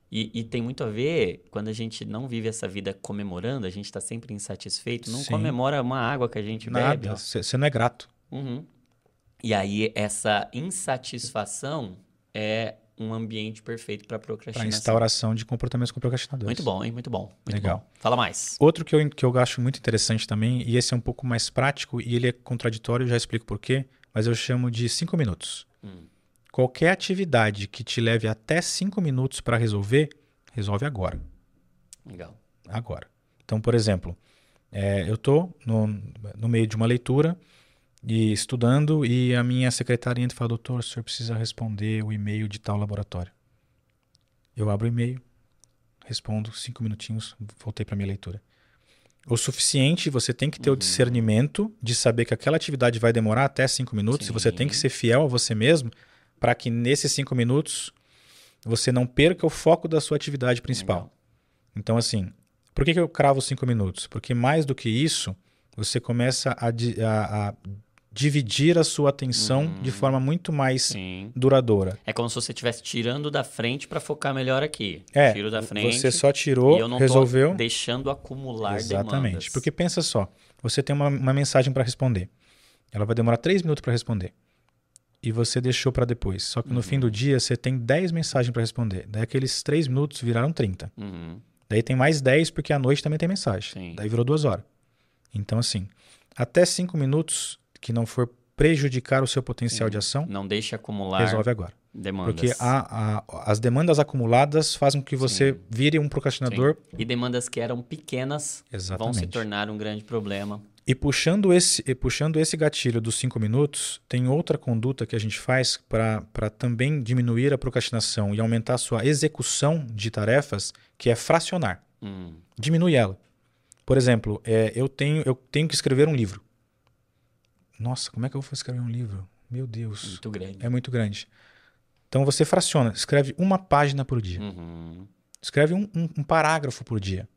E, e tem muito a ver, quando a gente não vive essa vida comemorando, a gente tá sempre insatisfeito, não Sim. comemora uma água que a gente bebe. Nada. ó. Você não é grato. Uhum. E aí, essa insatisfação é um ambiente perfeito para Para procrastinação. instauração de comportamentos com procrastinadores. Muito bom, hein? Muito bom. Muito Legal. bom. Fala mais. Outro que eu, que eu acho muito interessante também, e esse é um pouco mais prático e ele é contraditório, já explico por quê, mas eu chamo de cinco minutos. Hum. Qualquer atividade que te leve até cinco minutos para resolver, resolve agora. Legal. Agora. Então, por exemplo, é, eu estou no, no meio de uma leitura e estudando e a minha secretária entra e fala, doutor, o senhor precisa responder o e-mail de tal laboratório. Eu abro o e-mail, respondo cinco minutinhos, voltei para minha leitura. O suficiente, você tem que ter o Uhum. discernimento de saber que aquela atividade vai demorar até cinco minutos e você tem que Sim. ser fiel a você mesmo para que nesses cinco minutos você não perca o foco da sua atividade principal. Legal. Então, assim, por que, que eu cravo cinco minutos? Porque mais do que isso, você começa a, a- a dividir a sua atenção Uhum. de forma muito mais Sim. duradoura. É como se você estivesse tirando da frente para focar melhor aqui. É, Tiro da frente. você só e tirou, eu não resolveu. deixando acumular Exatamente. demandas. Porque pensa só, você tem uma, uma mensagem para responder. Ela vai demorar três minutos para responder. E você deixou para depois. Só que no Uhum. fim do dia você tem 10 mensagens para responder. Daí aqueles três minutos viraram 30. Uhum. Daí tem mais 10 porque à noite também tem mensagem. Sim. Daí virou duas horas. Então, assim, até cinco minutos que não for prejudicar o seu potencial Sim. de ação, Não deixe acumular resolve agora. demandas. Porque a- a- as demandas acumuladas fazem com que você Sim. vire um procrastinador. E demandas que eram pequenas vão se Exatamente. tornar um grande problema. E puxando esse, e puxando esse gatilho dos cinco minutos, tem outra conduta que a gente faz para também diminuir a procrastinação e aumentar a sua execução de tarefas, que é fracionar. Hum, Diminui ela. Por exemplo, é, eu, tenho, eu tenho que escrever um livro. Nossa, como é que eu vou escrever um livro? Meu Deus, muito grande. é muito grande. Então você fraciona, escreve uma página por dia. Uhum. Escreve um, um- um parágrafo por dia.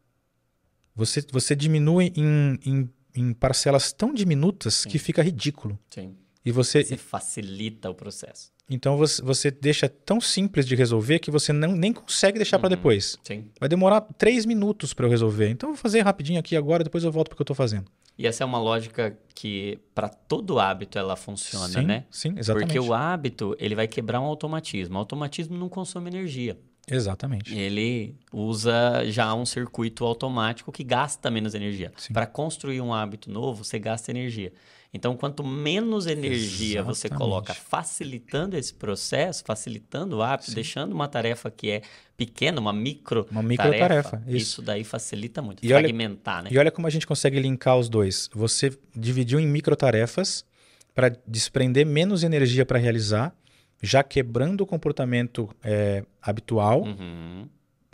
Você, você diminui em, em, em parcelas tão diminutas que fica ridículo. Sim. E você, Você facilita o processo. Então você, você deixa tão simples de resolver que você não, nem consegue deixar para Uhum. depois. Sim. Vai demorar três minutos para eu resolver. Então eu vou fazer rapidinho aqui agora, depois eu volto porque eu estou fazendo. E essa é uma lógica que para todo hábito ela funciona, sim, né? sim, exatamente. Porque o hábito, ele vai quebrar um automatismo. O automatismo não consome energia. Exatamente. Ele usa já um circuito automático que gasta menos energia. Para construir um hábito novo, você gasta energia. Então, quanto menos energia você Exatamente. coloca facilitando esse processo, facilitando o hábito, deixando uma tarefa que é pequena, uma micro Uma microtarefa, isso. isso. daí facilita muito. E olha- Fragmentar, né? E olha como a gente consegue linkar os dois. Você dividiu em microtarefas para desprender menos energia para realizar, já quebrando o comportamento é, habitual, Uhum.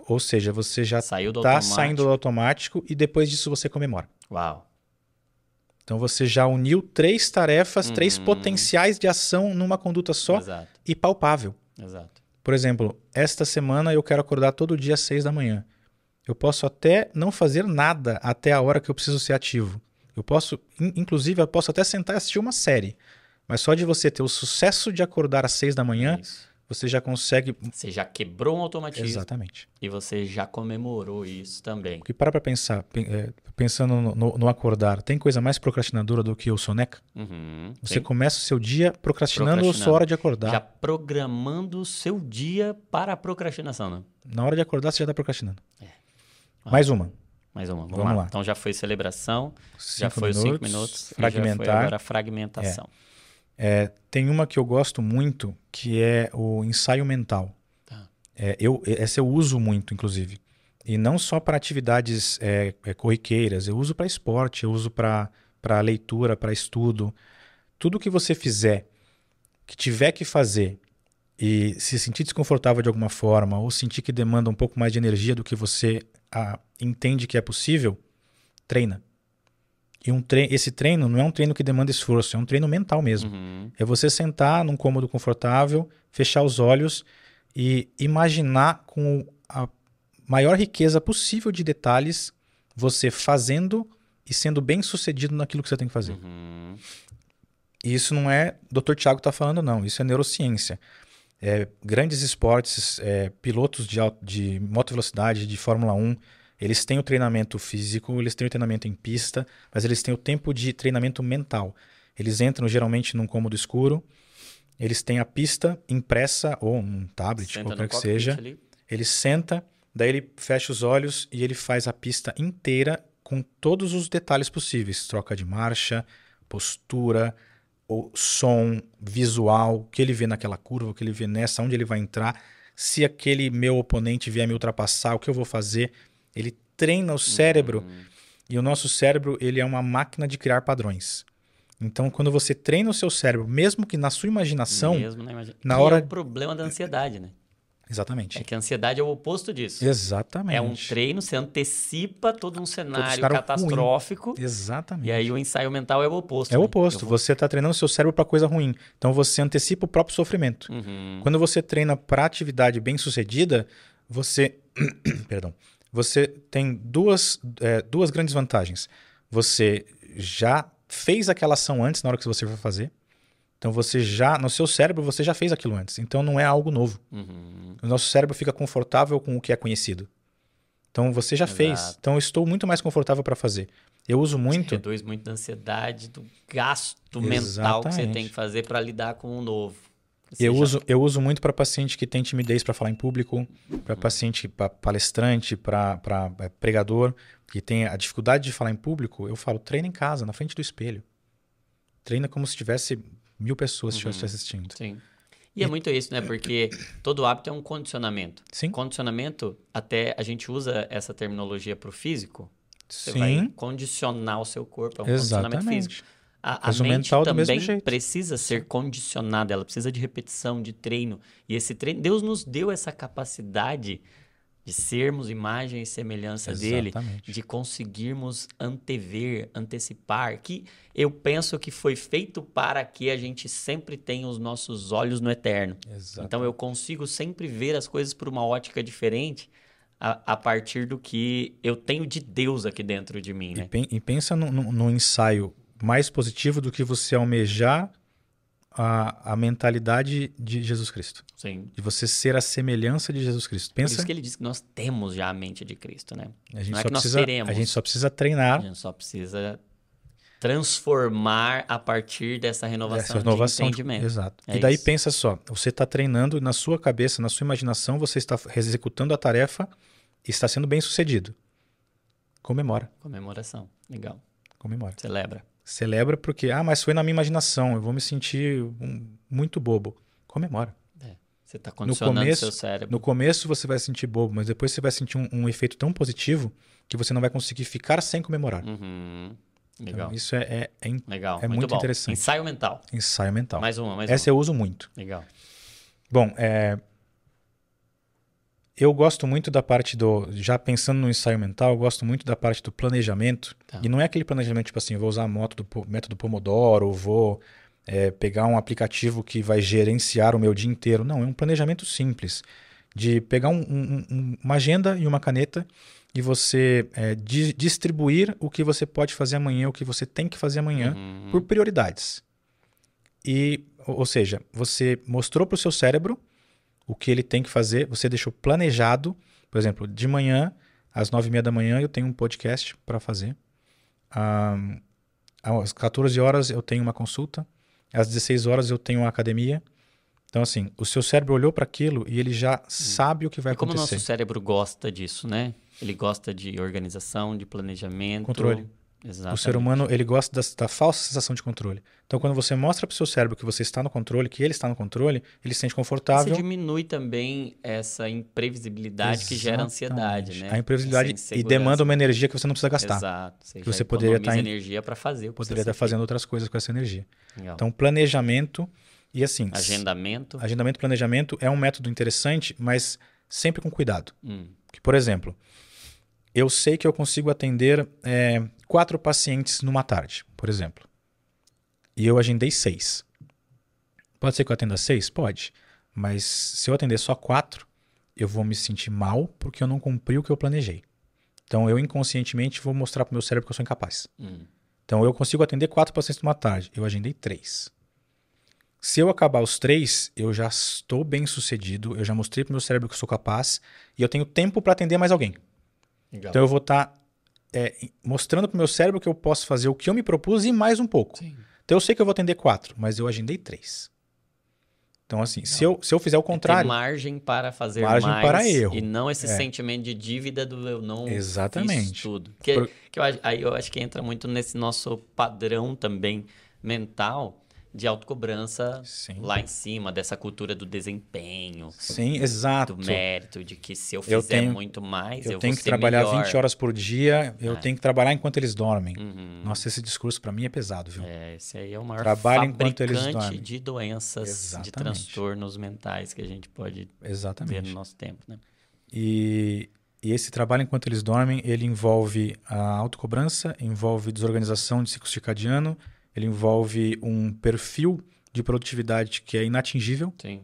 ou seja, você já está saindo do automático e depois disso você comemora. Uau. Então você já uniu três tarefas, três Uhum. potenciais de ação numa conduta só Exato, e palpável. exato. Por exemplo, esta semana eu quero acordar todo dia às seis da manhã. Eu posso até não fazer nada até a hora que eu preciso ser ativo. Eu posso, in- inclusive, eu posso até sentar e assistir uma série. Mas só de você ter o sucesso de acordar às seis da manhã, Isso. Você já consegue. Você já quebrou um automatismo Exatamente. e você já comemorou isso também. Porque para pra pensar, pen- é, pensando no, no- acordar, tem coisa mais procrastinadora do que o soneca? Uhum, Você começa o seu dia procrastinando, a Procrastinando. sua hora de acordar. Já programando o seu dia para a procrastinação, né? Na hora de acordar, você já está procrastinando. Ah. Mais uma. Mais uma, vamos, Vamos lá. lá. Então já foi celebração, já Cinco foi os cinco minutos, e já foi Fragmentar. agora a fragmentação. É, tem uma que eu gosto muito, que é o ensaio mental. Tá. É, eu, essa eu uso muito, inclusive. E não só para atividades é, é, corriqueiras, eu uso para esporte, eu uso para leitura, para estudo. Tudo que você fizer, que tiver que fazer, e se sentir desconfortável de alguma forma, ou sentir que demanda um pouco mais de energia do que você ah, entende que é possível, treina. E um tre esse treino não é um treino que demanda esforço, é um treino mental mesmo. Uhum. É você sentar num cômodo confortável, fechar os olhos e imaginar com a maior riqueza possível de detalhes você fazendo e sendo bem sucedido naquilo que você tem que fazer. Uhum. E isso não é Dr. Tiago está falando, não. Isso é neurociência. É, grandes esportes, é, pilotos de, de moto velocidade, de Fórmula 1, eles têm o treinamento físico, eles têm o treinamento em pista, mas eles têm o tempo de treinamento mental. Eles entram geralmente num cômodo escuro, eles têm a pista impressa ou um tablet, Senta qualquer que seja. ali. Ele senta, daí ele fecha os olhos e ele faz a pista inteira com todos os detalhes possíveis: troca de marcha, postura, o som, visual, o que ele vê naquela curva, o que ele vê nessa, onde ele vai entrar, se aquele meu oponente vier me ultrapassar, o que eu vou fazer. Ele treina o cérebro Uhum. e o nosso cérebro ele é uma máquina de criar padrões. Então, quando você treina o seu cérebro, mesmo que na sua imaginação, Mesmo na imagina- na Que hora- é o problema da ansiedade, né? exatamente, É que a ansiedade é o oposto disso. exatamente, É um treino, você antecipa todo um cenário catastrófico. exatamente. E aí o ensaio mental é o oposto. É o né? oposto. Vou- Você está treinando o seu cérebro para coisa ruim. Então você antecipa o próprio sofrimento. Uhum. Quando você treina para atividade bem sucedida, você, <coughs> perdão, você tem duas, é, duas grandes vantagens. Você já fez aquela ação antes na hora que você for fazer. Então você já no seu cérebro você já fez aquilo antes. Então não é algo novo. Uhum. O nosso cérebro fica confortável com o que é conhecido. Então você já fez. Exato. Então eu estou muito mais confortável para fazer. Eu uso muito. Reduz muito da ansiedade, do gasto mental que você Exatamente. tem que fazer para lidar com o novo. Eu uso, eu uso muito para paciente que tem timidez para falar em público, para Uhum. paciente, para palestrante, para pregador que tem a dificuldade de falar em público. Eu falo, treina em casa, na frente do espelho. Treina como se tivesse mil pessoas Uhum. te assistindo. Sim. E é muito isso, né? Porque todo hábito é um condicionamento. Sim, Condicionamento, até a gente usa essa terminologia para o físico. Você sim, vai condicionar o seu corpo, é um condicionamento físico. Exatamente. A, a mente também precisa ser condicionada, ela precisa de repetição, de treino. E esse treino, Deus nos deu essa capacidade de sermos imagem e semelhança dele, Exatamente. de conseguirmos antever, antecipar, que eu penso que foi feito para que a gente sempre tenha os nossos olhos no eterno. Exato. Então eu consigo sempre ver as coisas por uma ótica diferente a, a partir do que eu tenho de Deus aqui dentro de mim, E, né? pen- e pensa no, no- no ensaio mais positivo do que você almejar a, a mentalidade de Jesus Cristo. Sim. De você ser a semelhança de Jesus Cristo. Por Pensa, isso que ele diz que nós temos já a mente de Cristo, né? a gente, não é só que nós precisa, teremos. a gente só precisa A treinar gente só precisa transformar a partir dessa renovação, renovação. de de- entendimento. exato. É e daí isso. pensa só, você está treinando na sua cabeça, na sua imaginação, você está executando a tarefa e está sendo bem sucedido. Comemora, Comemoração. Legal. comemora. Celebra. Celebra porque, ah, mas foi na minha imaginação, eu vou me sentir um- muito bobo. Comemora. Você está condicionando começo- seu cérebro. No começo você vai sentir bobo, mas depois você vai sentir um, um efeito tão positivo que você não vai conseguir ficar sem comemorar. Uhum. Então, Legal. isso é, é- é Legal. é muito bom. interessante. Ensaio mental. ensaio mental. Mais uma, mais Essa uma. eu uso muito. Legal. Bom, é, eu gosto muito da parte do. Já pensando no ensaio mental, eu gosto muito da parte do planejamento. Tá. E não é aquele planejamento tipo assim, eu vou usar a moto do método Pomodoro, vou é, pegar um aplicativo que vai gerenciar o meu dia inteiro. Não, é um planejamento simples. De pegar um- um- um- uma agenda e uma caneta e você é, di- distribuir o que você pode fazer amanhã, o que você tem que fazer amanhã Uhum. por prioridades. E, ou ou seja, você mostrou para o seu cérebro o que ele tem que fazer, você deixou planejado. Por exemplo, de manhã, às nove e meia da manhã, eu tenho um podcast para fazer. Ahn, às 14 horas, eu tenho uma consulta. Às 16 horas, eu tenho uma academia. Então, assim, o seu cérebro olhou para aquilo e ele já sabe o que vai E como o acontecer. nosso cérebro gosta disso, né? Ele gosta de organização, de planejamento. Controle. Exatamente. O ser humano, ele gosta da, da falsa sensação de controle. Então, quando você mostra para o seu cérebro que você está no controle, que ele está no controle, ele se sente Você confortável. diminui também essa imprevisibilidade que gera ansiedade, Exatamente. né? A imprevisibilidade e demanda uma energia que você não precisa gastar. Exato. Você Que você poderia estar em- energia para fazer Poderia estar ser fazendo outras coisas com essa energia. Legal. Então, planejamento e assim, Agendamento. agendamento e planejamento é um método interessante, mas sempre com cuidado. Hum, Que, por exemplo, eu sei que eu consigo atender é, quatro pacientes numa tarde, por exemplo. E eu agendei seis. Pode ser que eu atenda seis? Pode. Mas se eu atender só quatro, eu vou me sentir mal porque eu não cumpri o que eu planejei. Então eu inconscientemente vou mostrar para o meu cérebro que eu sou incapaz. hum. Então eu consigo atender quatro pacientes numa tarde. Eu agendei três. Se eu acabar os três, eu já estou bem sucedido, eu já mostrei para o meu cérebro que eu sou capaz e eu tenho tempo para atender mais alguém. Legal. Então eu vou estar mostrando para o meu cérebro que eu posso fazer o que eu me propus e mais um pouco. Sim. Então eu sei que eu vou atender quatro, mas eu agendei três. Então, assim, se eu, se eu fizer o É contrário. margem para fazer Margem mais para erro. e não esse É. sentimento de dívida do eu não Exatamente. fiz tudo. Que, Por- que eu, aí eu acho que entra muito nesse nosso padrão também mental de autocobrança Sim. lá em cima, dessa cultura do desempenho, Sim, exato. do mérito, de que se eu Eu fizer tenho- muito mais, Eu, eu, tenho que trabalhar melhor. 20 horas por dia, eu É. tenho que trabalhar enquanto eles dormem. Uhum. Nossa, esse discurso para mim é pesado, viu? É, esse aí é o maior Trabalha enquanto eles dormem. de doenças, de Exatamente. transtornos mentais que a gente pode Exatamente. no nosso tempo, né? E, e esse trabalho enquanto eles dormem, ele envolve a autocobrança, envolve desorganização de ciclo circadiano, ele envolve um perfil de produtividade que é inatingível, Sim.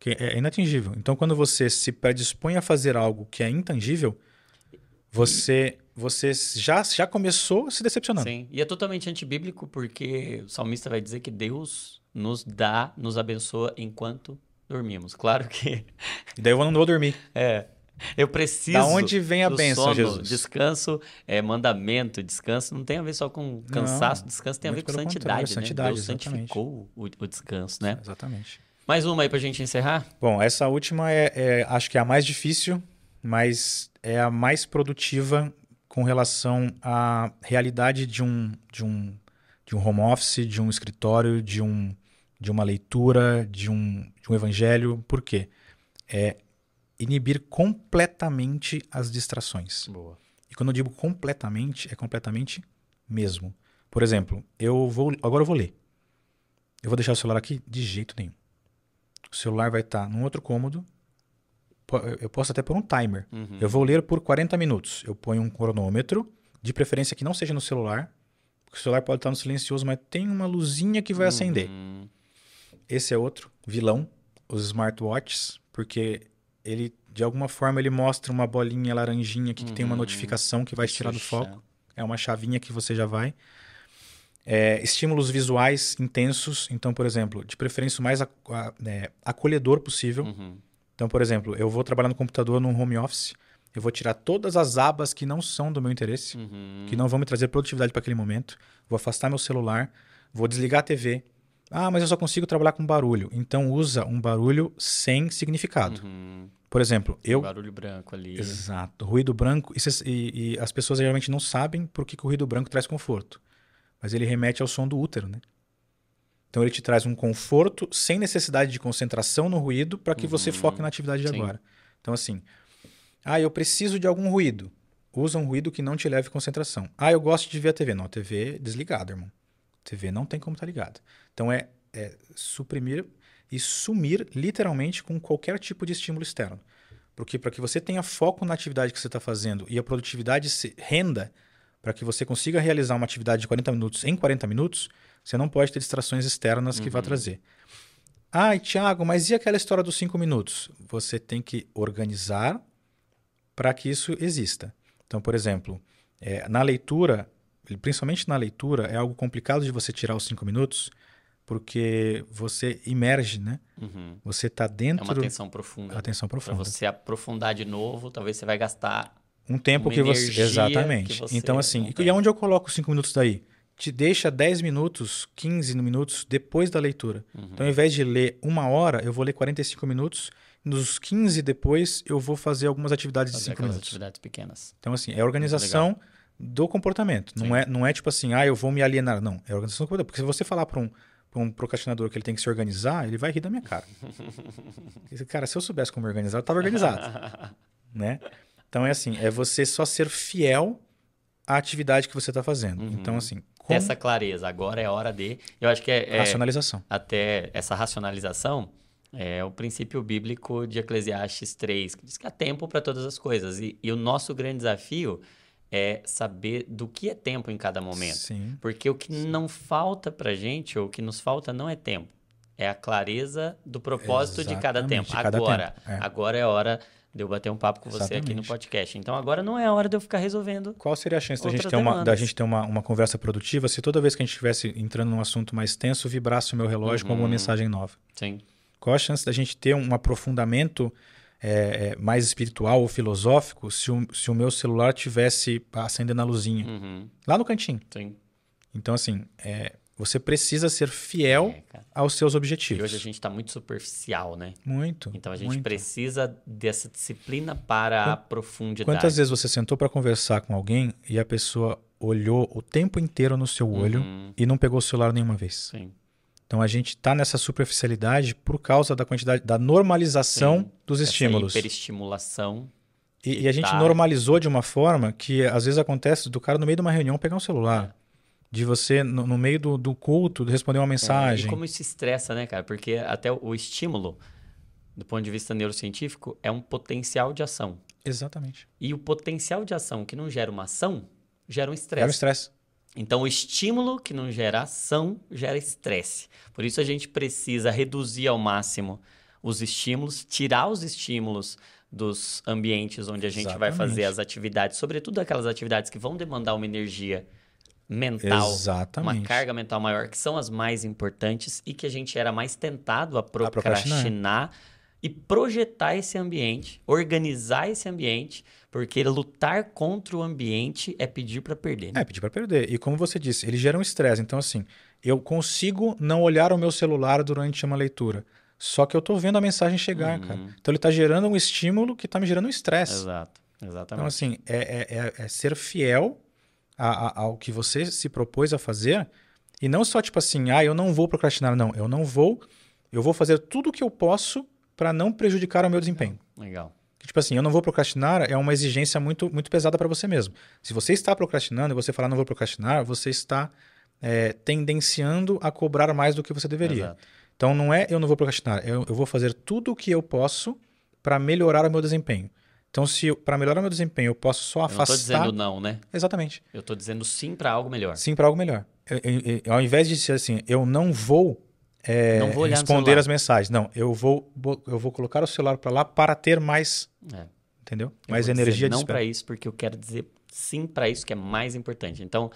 que é inatingível. Então, quando você se predispõe a fazer algo que é intangível, você você já já começou se decepcionando. Sim, e é totalmente antibíblico porque o salmista vai dizer que Deus nos dá, nos abençoa enquanto dormimos. Claro que E daí eu não vou dormir. é. Eu preciso. Da onde vem a bênção, sono. Jesus? Descanso é mandamento, descanso não tem a ver só com cansaço, Não, descanso tem a ver com santidade, contrário, né? santidade, Deus exatamente. santificou o, o descanso, né? Exatamente. Mais uma aí pra gente encerrar? Bom, essa última é, é, acho que é a mais difícil, mas é a mais produtiva com relação à realidade de um, de um, de um home office, de um escritório, de, um, de uma leitura, de um, de um evangelho. Por quê? É inibir completamente as distrações. Boa. E quando eu digo completamente, é completamente mesmo. Por exemplo, eu vou agora eu vou ler. Eu vou deixar o celular aqui de jeito nenhum. O celular vai estar num outro cômodo. Eu posso até pôr um timer. Uhum. Eu vou ler por 40 minutos. Eu ponho um cronômetro, de preferência que não seja no celular. porque O celular pode estar no silencioso, mas tem uma luzinha que vai acender. Uhum. Esse é outro vilão, os smartwatches, porque ele de alguma forma ele mostra uma bolinha laranjinha aqui que tem uma Uhum. notificação que vai te tirar do Puxa. foco. É uma chavinha que você já vai. É, estímulos visuais intensos. Então, por exemplo, de preferência o mais ac- é, acolhedor possível. Uhum. Então, por exemplo, eu vou trabalhar no computador num home office. Eu vou tirar todas as abas que não são do meu interesse, Uhum. que não vão me trazer produtividade para aquele momento. Vou afastar meu celular, vou desligar a TV. Ah, mas eu só consigo trabalhar com barulho. Então usa um barulho sem significado. Uhum. Por exemplo, Um eu barulho branco ali. Exato. Ruído branco. E, e- e as pessoas geralmente não sabem por que, que o ruído branco traz conforto. Mas ele remete ao som do útero, né? Então ele te traz um conforto sem necessidade de concentração no ruído para que você Uhum. foque na atividade de Sim. agora. Então, assim. Ah, eu preciso de algum ruído. Usa um ruído que não te leve concentração. Ah, eu gosto de ver a TV. Não, a TV é desligada, irmão. TV não tem como estar ligada. Então é, é suprimir e sumir literalmente com qualquer tipo de estímulo externo. Porque para que você tenha foco na atividade que você está fazendo e a produtividade se renda, para que você consiga realizar uma atividade de 40 minutos em 40 minutos, você não pode ter distrações externas que vá Uhum. trazer. Ai, Thiago, mas e aquela história dos 5 minutos? Você tem que organizar para que isso exista. Então, por exemplo, é, na leitura, principalmente na leitura, é algo complicado de você tirar os 5 minutos, porque você imerge, né? Uhum. Você está É dentro uma atenção profunda. atenção Para profunda. você aprofundar de novo, talvez você vai gastar. Um tempo que você. Exatamente. que você então, assim, e tem. aonde eu coloco os 5 minutos daí? Te deixa 10 minutos, 15 minutos depois da leitura. Uhum. Então, ao invés de ler uma hora, eu vou ler 45 minutos. Nos 15 depois, eu vou fazer algumas atividades de Fazer 5 aquelas minutos. atividades pequenas. Então, assim, é organização do comportamento. Não é, não é tipo assim, ah, eu vou me alienar. Não, é organização do comportamento. Porque se você falar para um, pra um procrastinador que ele tem que se organizar, ele vai rir da minha cara. <laughs> Esse cara, se eu soubesse como me organizar, eu estava organizado. <laughs> né? Então, é assim, é você só ser fiel à atividade que você está fazendo. Uhum. Então, assim, essa clareza. Agora é hora de. Eu acho que é, é racionalização. até essa racionalização é o princípio bíblico de Eclesiastes 3, que diz que há tempo para todas as coisas. E, e o nosso grande desafio é saber do que é tempo em cada momento. Sim. Porque o que não falta pra gente, ou o que nos falta não é tempo. É a clareza do propósito de cada Exatamente, tempo. de cada agora, tempo, é. agora é hora de eu bater um papo com você aqui no Exatamente. podcast. Então agora não é hora de eu ficar resolvendo. Qual seria a chance da gente ter, uma, da gente ter uma, uma conversa produtiva se toda vez que a gente estivesse entrando num assunto mais tenso, vibrasse o meu relógio com alguma Uhum. mensagem nova? Sim. Qual a chance da gente ter um aprofundamento é, é, mais espiritual ou filosófico se o, se o meu celular tivesse acendendo a luzinha Uhum. lá no cantinho? Sim. Então, assim, é, você precisa ser fiel É, aos seus E objetivos. hoje a gente está muito superficial, né? Muito. Então a gente muito. precisa dessa disciplina para a profundidade. Quantas vezes você sentou para conversar com alguém e a pessoa olhou o tempo inteiro no seu olho Uhum. e não pegou o celular nenhuma vez? Sim. Então a gente está nessa superficialidade por causa da quantidade, da normalização Sim. dos estímulos. hiperestimulação. E, e a gente tá. normalizou de uma forma que às vezes acontece do cara no meio de uma reunião pegar um celular. De você, no, no meio do, do culto, responder uma É, mensagem. e como isso estressa, né, cara? Porque até o estímulo, do ponto de vista neurocientífico, é um potencial de ação. Exatamente. E o potencial de ação que não gera uma ação, gera um Era um estresse. Então, o estímulo que não gera ação, gera estresse. Por isso, a gente precisa reduzir ao máximo os estímulos, tirar os estímulos dos ambientes onde a gente vai Exatamente. fazer as atividades, sobretudo aquelas atividades que vão demandar uma energia mental, Exatamente. uma carga mental maior, que são as mais importantes e que a gente era mais tentado a procrastinar. procrastinar e projetar esse ambiente, organizar esse ambiente, porque lutar contra o ambiente é pedir para perder. né? É, pedir para perder. E como você disse, ele gera um estresse. Então, assim, eu consigo não olhar o meu celular durante uma leitura. Só que eu tô vendo a mensagem chegar, Uhum. cara. Então ele tá gerando um estímulo que tá me gerando um estresse. Exato. Então, Exatamente. assim, é, é- é- é ser fiel a- a- ao que você se propôs a fazer e não só tipo assim, ah, eu não vou procrastinar. Não, eu não vou, eu vou fazer tudo o que eu posso para não prejudicar o meu desempenho. Legal. Que, Tipo assim, eu não vou procrastinar é uma exigência muito, muito pesada para você mesmo. Se você está procrastinando e você falar não vou procrastinar, você está é, tendenciando a cobrar mais do que você deveria. Exato. Então não é eu não vou procrastinar, eu, eu vou fazer tudo o que eu posso para melhorar o meu desempenho. Então, se para melhorar o meu desempenho eu posso só Eu não tô afastar. dizendo não, né? Exatamente. Eu tô dizendo sim para algo melhor. Sim, para algo melhor. Eu- eu- eu- ao invés de ser assim, eu não vou, é, Não vou responder as mensagens. Não, eu vou, eu vou colocar o celular para lá para ter mais, É. entendeu? Eu mais energia dizer de não para isso porque eu quero dizer sim para isso que é mais importante. Então,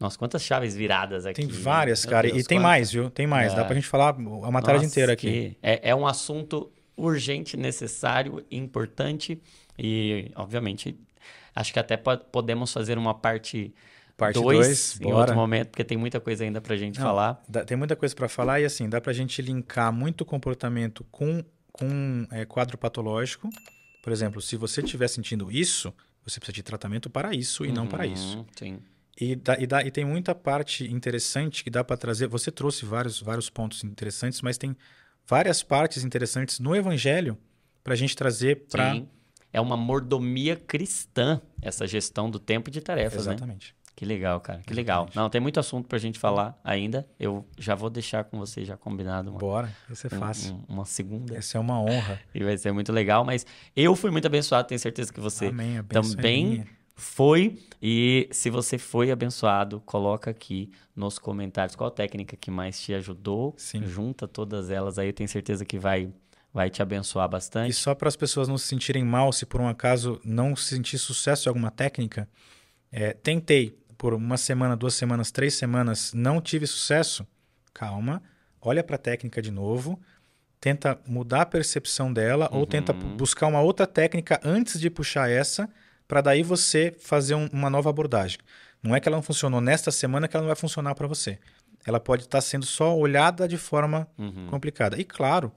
nossa, quantas chaves viradas aqui. Tem várias, cara. Deus, e tem quantas. mais, viu? Tem mais. Dá É. pra gente falar a matéria Nossa, inteira aqui. É, é um assunto urgente, necessário, importante e, obviamente, acho que até po- podemos fazer uma parte Parte 2 dois, em bora. outro momento, porque tem muita coisa ainda pra gente Não, falar. Dá- tem muita coisa para falar e assim, dá pra gente linkar muito comportamento com, com é, quadro patológico. Por exemplo, se você estiver sentindo isso, você precisa de tratamento para isso e não para isso. Uhum, Sim. E, dá- e dá- e tem muita parte interessante que dá para trazer. Você trouxe vários, vários pontos interessantes, mas tem várias partes interessantes no Evangelho para a gente trazer para. Sim. É uma mordomia cristã, essa gestão do tempo e de tarefas, né? Que legal, cara. Que legal. Não, tem muito assunto pra gente falar ainda. Eu já vou deixar com você já combinado uma, Bora, isso é fácil. um- uma segunda. Essa é uma honra. <laughs> E vai ser muito legal. Mas eu fui muito abençoado, tenho certeza que você Amém. É também foi. E se você foi abençoado, coloca aqui nos comentários qual técnica que mais te ajudou. Sim. Junta todas elas aí, eu tenho certeza que vai, vai te abençoar E bastante. só para as pessoas não se sentirem mal se por um acaso não sentir sucesso em alguma técnica, é, tentei por uma semana, duas semanas, três semanas, não tive sucesso, calma, olha para a técnica de novo, tenta mudar a percepção dela ou tenta Uhum. buscar uma outra técnica antes de puxar essa, para daí você fazer um- uma nova abordagem. Não é que ela não funcionou nesta semana que ela não vai funcionar para você. Ela pode estar sendo só olhada de forma Uhum. complicada. E claro,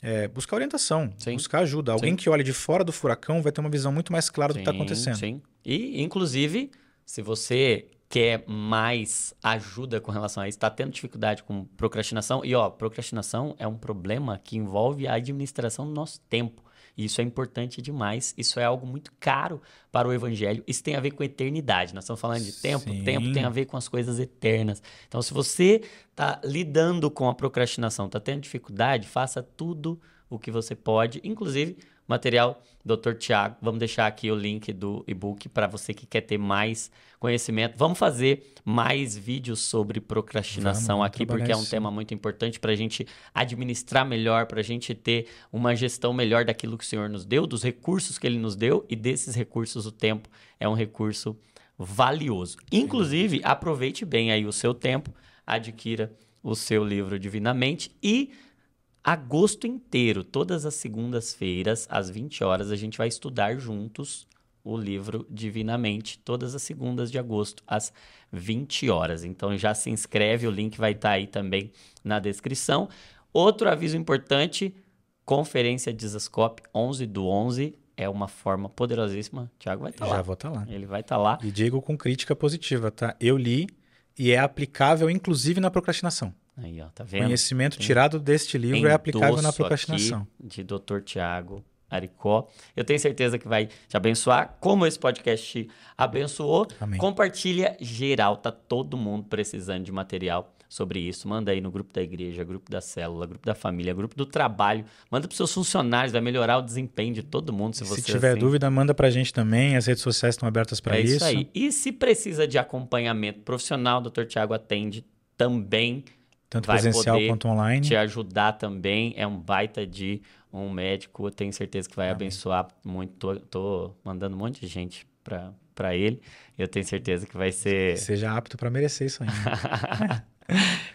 é, buscar orientação, Sim. buscar ajuda. Alguém Sim. que olha de fora do furacão vai ter uma visão muito mais clara do que está Sim, acontecendo. Sim. E, inclusive, se você quer mais ajuda com relação a isso, está tendo dificuldade com procrastinação, e ó, procrastinação é um problema que envolve a administração do nosso tempo. E isso é importante demais. Isso é algo muito caro para o evangelho. Isso tem a ver com eternidade. Nós estamos falando de tempo. Sim. Tempo tem a ver com as coisas eternas. Então, se você está lidando com a procrastinação, está tendo dificuldade, faça tudo o que você pode, inclusive material Dr. Tiago. Vamos deixar aqui o link do e-book para você que quer ter mais conhecimento. Vamos fazer mais vídeos sobre procrastinação Vamos, aqui, porque é um isso, tema muito importante para a gente administrar melhor, para a gente ter uma gestão melhor daquilo que o Senhor nos deu, dos recursos que Ele nos deu e desses recursos o tempo é um recurso valioso. Inclusive, aproveite bem aí o seu tempo, adquira o seu livro Divinamente e agosto inteiro, todas as segundas-feiras, às 20 horas, a gente vai estudar juntos o livro Divinamente, todas as segundas de agosto, às 20 horas. Então já se inscreve, o link vai estar aí também na descrição. Outro aviso importante, conferência Dizascope 11 do 11, é uma forma poderosíssima. Tiago vai estar Já lá. vou estar lá. Ele vai estar lá. E digo com crítica positiva, tá? Eu li e é aplicável inclusive na procrastinação. Aí, ó, tá vendo? Conhecimento Tem- tirado deste livro é aplicável na procrastinação. de Dr. Tiago Aricó. Eu tenho certeza que vai te abençoar, como esse podcast te abençoou. Amém. Compartilha geral, tá todo mundo precisando de material sobre isso. Manda aí no grupo da igreja, grupo da célula, grupo da família, grupo do trabalho. Manda para seus funcionários, vai melhorar o desempenho de todo mundo se Se, tiver assim, dúvida, manda pra gente também. As redes sociais estão abertas para é isso. isso aí. E se precisa de acompanhamento profissional, o Dr. Tiago atende também Tanto vai presencial quanto online. te ajudar também. É um baita de um médico. Eu tenho certeza que vai Amém. abençoar muito. Tô, tô mandando um monte de gente pra, pra ele. Eu tenho certeza que vai ser. Seja apto para merecer isso aí. né? <laughs>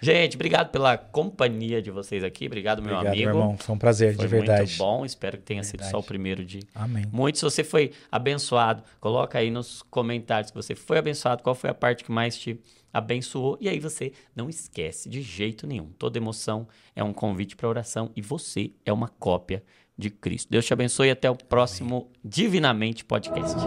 Gente, obrigado pela companhia de vocês aqui. Obrigado, meu Obrigado, amigo. meu irmão. Foi um prazer, Foi de verdade. muito bom. Espero que tenha sido Verdade. só o primeiro de Amém. muitos. Se você foi abençoado, coloca aí nos comentários se você foi abençoado, qual foi a parte que mais te abençoou. E aí você não esquece de jeito nenhum. Toda emoção é um convite para oração e você é uma cópia de Cristo. Deus te abençoe e até o próximo Divinamente Podcast.